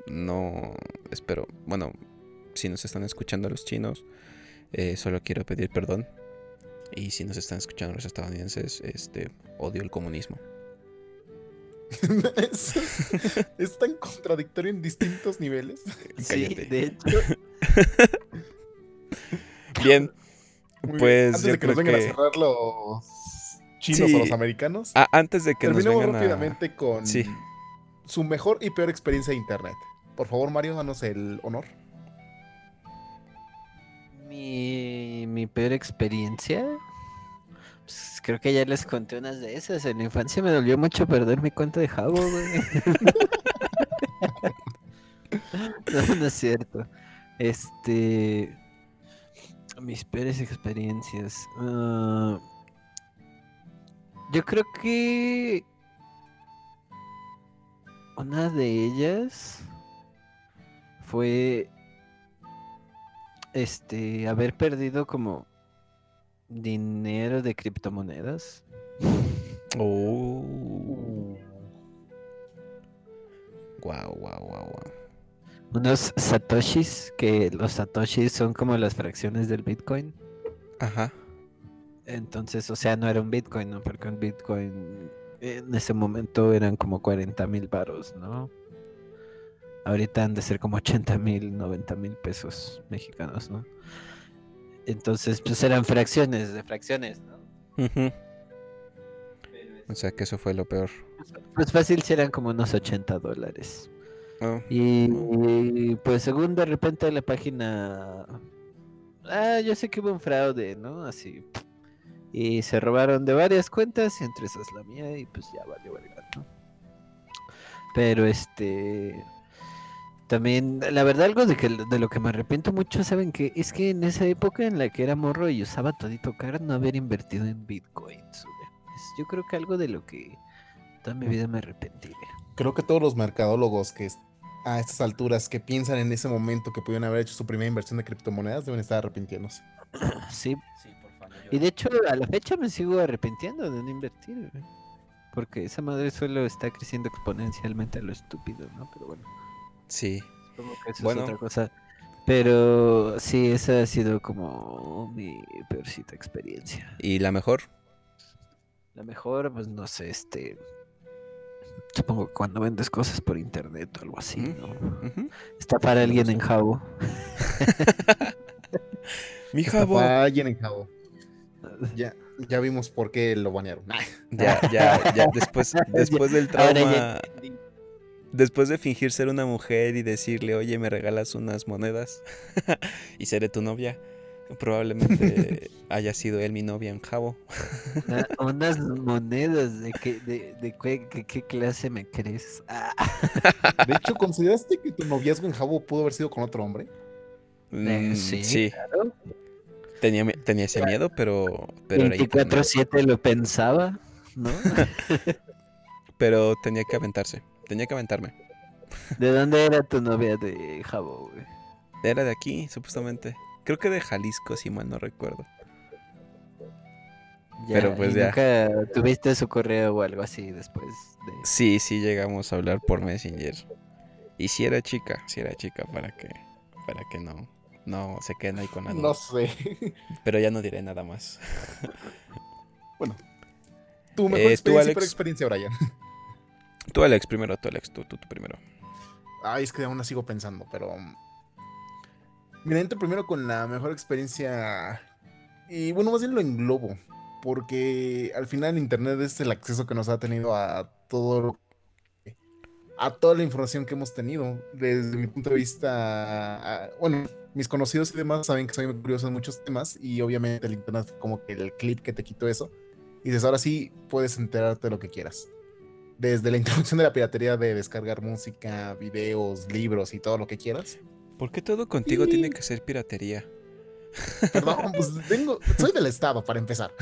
Speaker 1: no espero. Bueno, si nos están escuchando los chinos, eh, solo quiero pedir perdón. Y si nos están escuchando los estadounidenses, este odio el comunismo.
Speaker 2: es, es tan contradictorio en distintos niveles.
Speaker 3: Sí,
Speaker 1: Cállate.
Speaker 3: de hecho.
Speaker 1: Bien,
Speaker 2: Muy bien.
Speaker 1: Pues
Speaker 2: Antes
Speaker 1: yo
Speaker 2: de que nos vengan
Speaker 1: que-
Speaker 2: a cerrar los chinos
Speaker 1: Sí.
Speaker 2: o los americanos,
Speaker 1: ah, antes de que nos
Speaker 2: terminemos
Speaker 1: vengan a...
Speaker 2: rápidamente con
Speaker 1: Sí.
Speaker 2: su mejor y peor experiencia de internet. Por favor, Mario, danos el honor.
Speaker 3: Mi, mi peor experiencia. Pues, creo que ya les conté unas de esas. En la infancia me dolió mucho perder mi cuenta de Jabo, güey. no, no es cierto. Este. Mis peores experiencias. ah, yo creo que. Una de ellas fue este, haber perdido como dinero de criptomonedas.
Speaker 1: Oh. Wow, wow, wow, wow.
Speaker 3: Unos satoshis, que los satoshis son como las fracciones del Bitcoin.
Speaker 1: Ajá.
Speaker 3: Entonces, o sea, no era un Bitcoin, ¿no? Porque un Bitcoin en ese momento eran como 40 mil varos, ¿no? Ahorita han de ser como 80 mil, 90 mil pesos mexicanos, ¿no? Entonces, pues eran fracciones de fracciones, ¿no?
Speaker 1: O sea que eso fue lo peor.
Speaker 3: Pues fácil si eran como unos 80 dólares.
Speaker 1: Oh,
Speaker 3: Y, y, pues según de repente la página... Ah, yo sé que hubo un fraude, ¿no? Así. Y se robaron de varias cuentas, y entre esas la mía, y pues ya valió verga, ¿no? Pero este... También, la verdad, algo de, que, de lo que me arrepiento mucho, ¿saben qué? Es que en esa época en la que era morro y usaba todito cara, no haber invertido en bitcoins, yo creo que algo de lo que toda mi vida me arrepentiré.
Speaker 2: Creo que todos los mercadólogos que a estas alturas que piensan en ese momento que pudieron haber hecho su primera inversión de criptomonedas deben estar arrepintiéndose.
Speaker 3: Sí, Y de hecho, a la fecha me sigo arrepintiendo de no invertir. Porque esa madre solo está creciendo exponencialmente a lo estúpido, ¿no? Pero bueno,
Speaker 1: Sí.
Speaker 3: supongo que eso
Speaker 1: Bueno.
Speaker 3: es otra cosa. Pero sí, esa ha sido como mi peorcita experiencia.
Speaker 1: ¿Y la mejor?
Speaker 3: La mejor, pues no sé, este. Supongo que cuando vendes cosas por internet o algo así. ¿no? Está para alguien en Jabo.
Speaker 1: Mi
Speaker 2: Está
Speaker 1: jabo.
Speaker 2: fallen en Jabo. Ya, ya vimos por qué lo banearon.
Speaker 1: Ya, ya, ya. Después, después del trauma. Después de fingir ser una mujer y decirle, oye, me regalas unas monedas y seré tu novia, probablemente haya sido él mi novia en Jabo.
Speaker 3: Una- unas monedas de qué, de, de qué, clase me crees. Ah,
Speaker 2: De hecho, ¿consideraste que tu noviazgo en Jabo pudo haber sido con otro hombre?
Speaker 1: Mm,
Speaker 3: sí,
Speaker 1: sí,
Speaker 3: claro.
Speaker 1: tenía, tenía ese miedo, pero, pero era internet.
Speaker 3: 24-7 lo pensaba, ¿no?
Speaker 1: Pero tenía que aventarse, tenía que aventarme.
Speaker 3: ¿De dónde era tu novia de Jabo, güey?
Speaker 1: Era de aquí, supuestamente. Creo que de Jalisco, si mal no recuerdo. Pero, pues,
Speaker 3: ¿y
Speaker 1: ya.
Speaker 3: Nunca tuviste su correo o algo así después de.
Speaker 1: Sí, sí llegamos a hablar por Messenger. Y si era chica, si era chica para que, para que no, no se queden ahí con la duda.
Speaker 2: No sé.
Speaker 1: Pero ya no diré nada más.
Speaker 2: Tu mejor
Speaker 1: Eh, tú,
Speaker 2: experiencia,
Speaker 1: Alex.
Speaker 2: peor experiencia, Brian.
Speaker 1: Tú, Alex, primero, tú, Alex, tú, tú, tú primero.
Speaker 2: Ay, es que aún la sigo pensando, pero. Mira, entro primero con la mejor experiencia. Y bueno, más bien lo englobo. Porque al final Internet es el acceso que nos ha tenido a todo lo- a toda la información que hemos tenido. Desde mi punto de vista. bueno, mis conocidos y demás saben que soy muy curioso en muchos temas. Y obviamente el Internet fue como que el clip que te quitó eso. Y dices, ahora sí puedes enterarte de lo que quieras desde la introducción de la piratería de descargar música, videos, libros y todo lo que quieras.
Speaker 1: ¿Por qué todo contigo
Speaker 2: Sí.
Speaker 1: tiene que ser piratería?
Speaker 2: Perdón, pues vengo, soy del estado para empezar.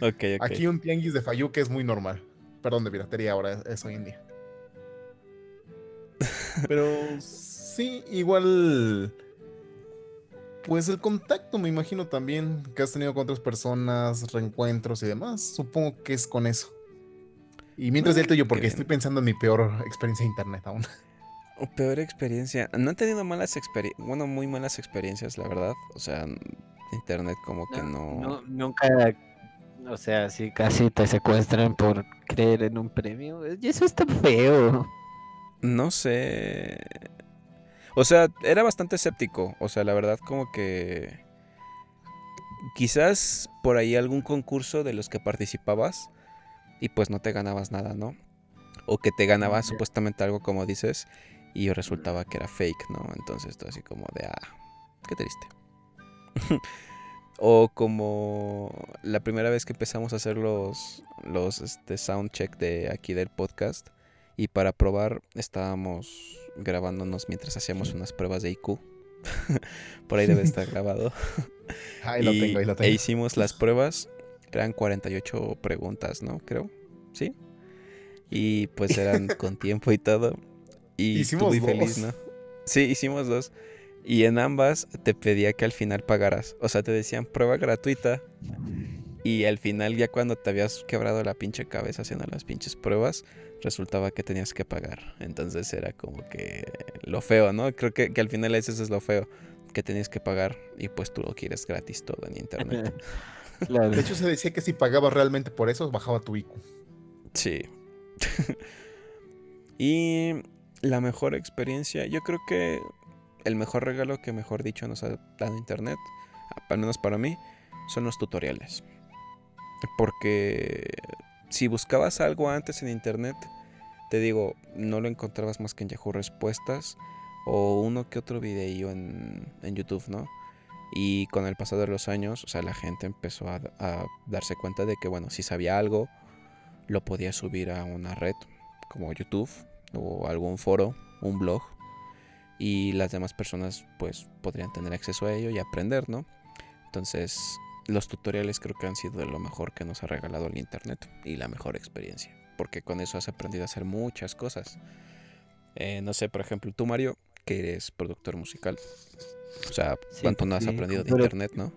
Speaker 1: Ok, ok.
Speaker 2: Aquí un tianguis de Fayuque es muy normal. Perdón, de piratería ahora es, es hoy en día. Pero sí, igual. Pues el contacto, me imagino también que has tenido con otras personas, reencuentros y demás. Supongo que es con eso. Y mientras del tuyo, porque
Speaker 1: que-
Speaker 2: estoy pensando en mi peor experiencia de internet aún.
Speaker 1: Peor experiencia. No he tenido malas experiencias. Bueno, muy malas experiencias, la verdad. O sea, internet como que no.
Speaker 3: No, nunca. O sea, si casi te secuestran por creer en un premio. Y eso está feo.
Speaker 1: No sé. O sea, era bastante escéptico. O sea, la verdad, como que. Quizás por ahí algún concurso de los que participabas y pues no te ganabas nada, ¿no? O que te ganabas
Speaker 3: Ya.
Speaker 1: supuestamente algo como dices y resultaba que era fake, ¿no? Entonces tú así como de, ah, qué triste. o como la primera vez que empezamos a hacer los, los este, soundcheck de aquí del podcast y para probar estábamos grabándonos mientras hacíamos unas pruebas de IQ. Por ahí debe estar grabado.
Speaker 2: Ahí lo
Speaker 1: Y-
Speaker 2: tengo, ahí lo
Speaker 1: E
Speaker 2: tengo.
Speaker 1: hicimos las pruebas. Eran 48 preguntas, ¿no? Creo. ¿Sí? Y pues eran con tiempo y todo. Y tú
Speaker 2: Hicimos
Speaker 1: muy feliz. ¿no? Sí, hicimos dos. Y en ambas te pedía que al final pagaras. O sea, te decían prueba gratuita. Y al final, ya cuando te habías quebrado la pinche cabeza haciendo las pinches pruebas, resultaba que tenías que pagar. Entonces era como que lo feo, ¿no? Creo que, que al final eso es lo feo. Que tenías que pagar y pues tú lo quieres gratis todo en internet.
Speaker 3: Claro.
Speaker 2: De hecho, se decía que si pagabas realmente por eso, bajaba tu IQ.
Speaker 1: Sí. y la mejor experiencia, yo creo que el mejor regalo que mejor dicho nos ha dado internet, al menos para mí, son los tutoriales. Porque si buscabas algo antes en internet, te digo, no lo encontrabas más que en Yahoo Respuestas o uno que otro video en, en YouTube, ¿no? Y con el pasado de los años, o sea, la gente empezó a, a darse cuenta de que, bueno, si sabía algo, lo podía subir a una red como YouTube o algún foro, un blog y las demás personas pues podrían tener acceso a ello y aprender, ¿no? Entonces los tutoriales creo que han sido de lo mejor que nos ha regalado el internet y la mejor experiencia porque con eso has aprendido a hacer muchas cosas. Eh, no sé, por ejemplo, tú Mario, que eres productor musical, o sea,
Speaker 3: Sí,
Speaker 1: ¿cuánto no has
Speaker 3: sí,
Speaker 1: aprendido de internet, no?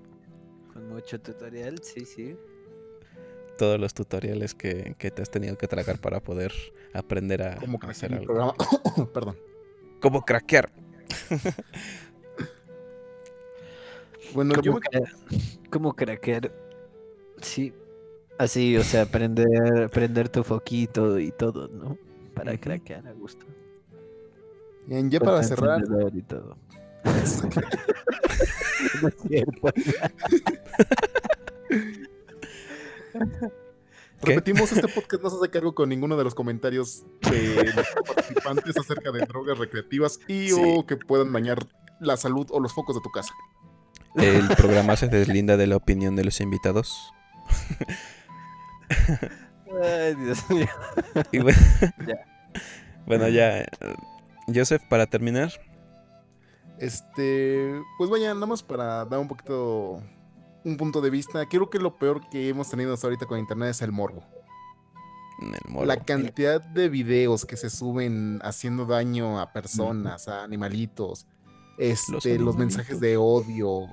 Speaker 3: Con mucho tutorial, sí, sí.
Speaker 1: Todos los tutoriales que, que te has tenido que tragar para poder aprender a,
Speaker 2: que
Speaker 1: hacer
Speaker 2: el
Speaker 1: algo.
Speaker 2: programa. Perdón.
Speaker 1: Como craquear.
Speaker 2: Bueno,
Speaker 3: ¿Cómo, cra- cómo craquear? Sí. Así, o sea, prender, prender tu foquito y todo, ¿no? Para craquear a gusto.
Speaker 2: Bien, ya para cerrar,
Speaker 3: y todo. No es cierto.
Speaker 1: ¿Qué?
Speaker 2: repetimos, este podcast no se hace cargo con ninguno de los comentarios de los participantes acerca de drogas recreativas y
Speaker 1: Sí.
Speaker 2: o que puedan dañar la salud o los focos de tu casa.
Speaker 1: El programa se deslinda de la opinión de los invitados.
Speaker 3: Ay, Dios mío.
Speaker 1: Y bueno,
Speaker 3: Ya.
Speaker 1: bueno, ya. Joseph, para terminar.
Speaker 2: Este, pues vaya, nada más para dar un poquito un punto de vista. Creo que lo peor que hemos tenido hasta ahorita con internet es el morbo.
Speaker 1: en el morbo.
Speaker 2: La cantidad de videos que se suben haciendo daño a personas, a animalitos, este, los,
Speaker 1: animalitos.
Speaker 2: mensajes de odio,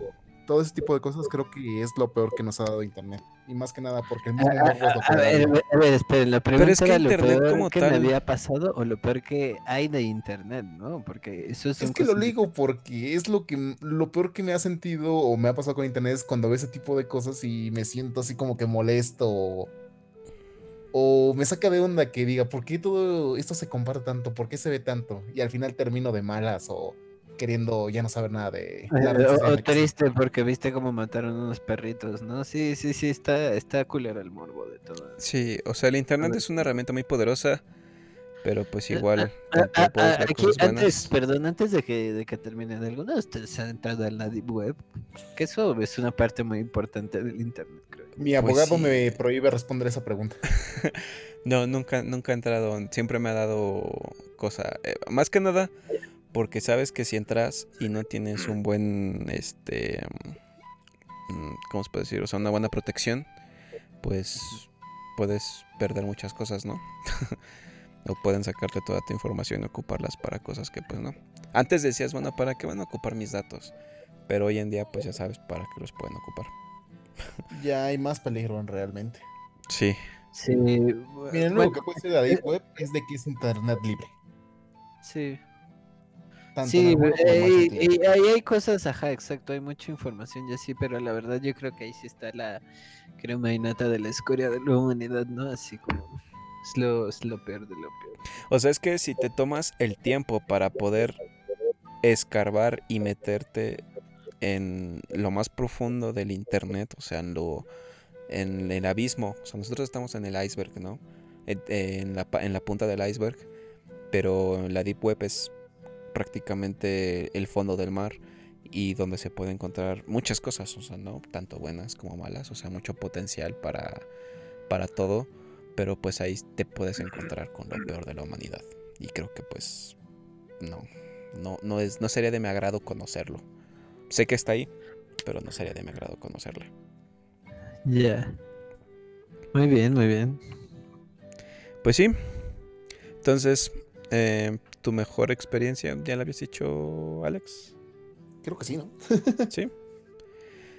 Speaker 2: todo ese tipo de cosas creo que es lo peor que nos ha dado internet. Y más que nada porque el
Speaker 3: A, a-
Speaker 2: es lo
Speaker 3: a
Speaker 2: que da
Speaker 3: ver, a ver, esperen, la pregunta
Speaker 1: es que
Speaker 3: era lo
Speaker 1: Internet
Speaker 3: peor
Speaker 1: como
Speaker 3: que me había pasado o lo peor que hay de internet, ¿no? Porque eso es
Speaker 2: Es que lo digo porque es lo que lo peor que me ha sentido o me ha pasado con internet es cuando veo ese tipo de cosas y me siento así como que molesto o, o me saca de onda que diga, ¿por qué todo esto se comparte tanto? ¿Por qué se ve tanto? Y al final termino de malas o queriendo ya no saber nada de la red
Speaker 3: o, o triste porque viste cómo mataron unos perritos, ¿no? Sí, sí, sí, está, está culero el morbo de todo.
Speaker 1: Sí, o sea, el internet es una herramienta muy poderosa, pero pues
Speaker 3: Eh,
Speaker 1: igual
Speaker 3: Ah, ah, ah, aquí, antes, perdón, antes de que, de que termine, ¿alguno de ustedes ha entrado a la Deep Web? Que eso es una parte muy importante del internet, creo.
Speaker 2: Mi
Speaker 1: Pues
Speaker 2: abogado
Speaker 1: sí.
Speaker 2: me prohíbe responder esa pregunta.
Speaker 1: No, nunca, nunca he entrado, siempre me ha dado cosa, eh, más que nada, porque sabes que si entras y no tienes un buen, este, mm, ¿cómo se puede decir? O sea, una buena protección, pues puedes perder muchas cosas, ¿no? o pueden sacarte toda tu información y ocuparlas para cosas que pues no. Antes decías, bueno, ¿para qué van a ocupar mis datos? Pero hoy en día pues ya sabes para qué los pueden ocupar.
Speaker 2: Ya hay más peligro realmente.
Speaker 1: Sí,
Speaker 3: Sí,
Speaker 2: Miren, lo
Speaker 3: bueno,
Speaker 2: que puede ser de la Deep Web es de que es internet libre.
Speaker 3: sí.
Speaker 2: Sentido.
Speaker 3: y, ahí hay cosas, ajá, exacto, hay mucha información ya sí, pero la verdad yo creo que ahí sí está la crema y nata de la escoria de la humanidad, ¿no? Así como es lo, es lo peor de lo peor.
Speaker 1: O sea, es que si te tomas el tiempo para poder escarbar y meterte en lo más profundo del internet, o sea, en lo en el abismo, o sea, nosotros estamos en el iceberg, ¿no? En, en la, en la punta del iceberg, pero la deep web es prácticamente el fondo del mar y donde se puede encontrar muchas cosas, o sea, ¿no? Tanto buenas como malas, o sea, mucho potencial para, para todo, pero pues ahí te puedes encontrar con lo peor de la humanidad. Y creo que pues no, no, no, es, no sería de mi agrado conocerlo. Sé que está ahí, pero no sería de mi agrado conocerlo.
Speaker 3: Ya. Muy bien, muy bien.
Speaker 1: Pues sí. Entonces, eh, tu mejor experiencia, ¿ya la habías dicho, Alex?
Speaker 2: Creo que sí, ¿no?
Speaker 1: Sí,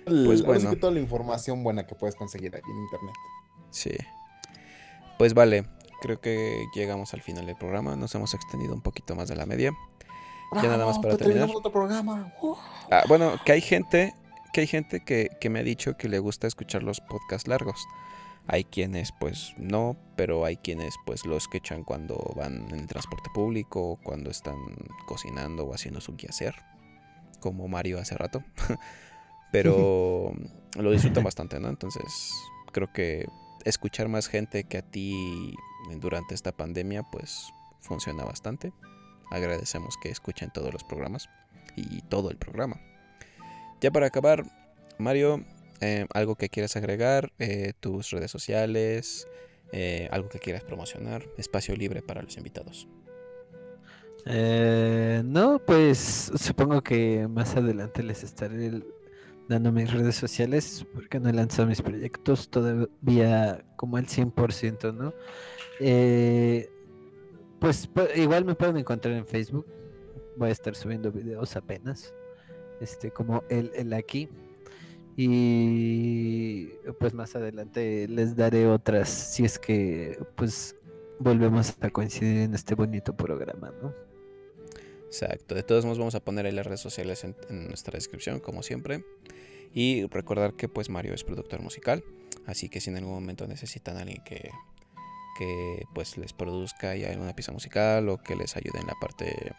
Speaker 1: Pues
Speaker 2: ahora sí
Speaker 1: bueno.
Speaker 2: que toda la información buena que puedes conseguir ahí en internet.
Speaker 1: sí. Pues vale, creo que llegamos al final del programa. Nos hemos extendido un poquito más de la media. Ya nada más para terminar.
Speaker 2: otro programa. ¡Uh!
Speaker 1: Ah, bueno, que hay gente, que hay gente que, que me ha dicho que le gusta escuchar los podcasts largos. Hay quienes pues no, pero hay quienes pues los escuchan cuando van en el transporte público, cuando están cocinando o haciendo su quehacer, como Mario hace rato. pero lo disfrutan bastante, ¿no? Entonces creo que escuchar más gente que a ti durante esta pandemia pues funciona bastante. Agradecemos que escuchen todos los programas y todo el programa. Ya para acabar, Mario, eh, algo que quieras agregar, Eh, tus redes sociales, eh, algo que quieras promocionar, espacio libre para los invitados.
Speaker 3: Eh, no, pues supongo que más adelante les estaré dando mis redes sociales porque no he lanzado mis proyectos todavía como al 100%, ¿no? Eh, pues pu- igual me pueden encontrar en Facebook. Voy a estar subiendo videos apenas, este como el, el aquí. Y pues más adelante les daré otras si es que pues volvemos a coincidir en este bonito programa, ¿no?
Speaker 1: Exacto. De todos modos vamos a poner las redes sociales en, en nuestra descripción, como siempre. Y recordar que pues Mario es productor musical. Así que si en algún momento necesitan a alguien que, que pues les produzca ya alguna pieza musical o que les ayude en la parte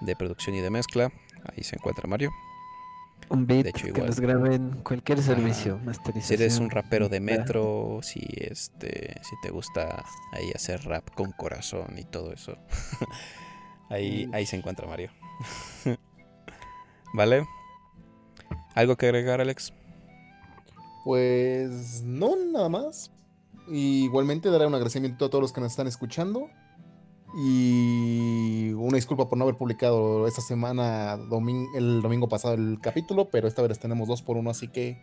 Speaker 1: de producción y de mezcla, ahí se encuentra Mario.
Speaker 3: Un beat
Speaker 1: De hecho,
Speaker 3: que nos graben cualquier servicio, masterización.
Speaker 1: Si eres un rapero de metro, si este, si te gusta ahí hacer rap con corazón y todo eso, ahí, ahí se encuentra Mario. ¿Vale? ¿Algo que agregar, Alex?
Speaker 2: Pues no, nada más. Y igualmente daré un agradecimiento a todos los que nos están escuchando. Y una disculpa por no haber publicado esta semana, el domingo pasado, el capítulo, pero esta vez tenemos dos por uno, así que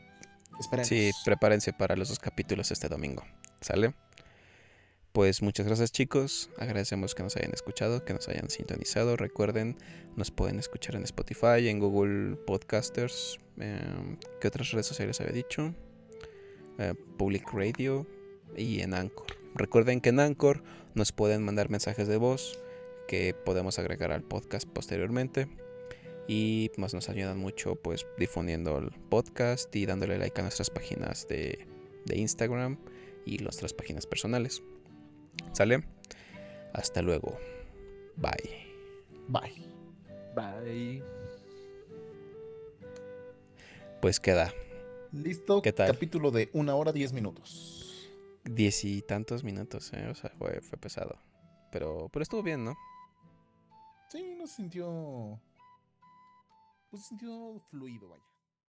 Speaker 2: esperemos.
Speaker 1: Sí, prepárense para los dos capítulos este domingo. ¿Sale? Pues muchas gracias chicos, agradecemos que nos hayan escuchado, que nos hayan sintonizado. Recuerden, nos pueden escuchar en Spotify, en Google Podcasters. em, ¿Qué otras redes sociales había dicho? Eh, Public Radio y en Anchor. Recuerden que en Anchor nos pueden mandar mensajes de voz que podemos agregar al podcast posteriormente. Y más nos ayudan mucho pues difundiendo el podcast y dándole like a nuestras páginas de, de Instagram y nuestras páginas personales. ¿Sale? Hasta luego. Bye.
Speaker 2: Bye.
Speaker 3: Bye.
Speaker 2: Pues
Speaker 1: queda
Speaker 2: Listo,
Speaker 1: ¿Qué tal?
Speaker 2: capítulo de una hora diez minutos.
Speaker 1: Diez y tantos minutos, ¿eh? O sea, fue, fue pesado. Pero, pero estuvo bien, ¿no?
Speaker 2: Sí, no se sintió. Pues se sintió fluido, vaya.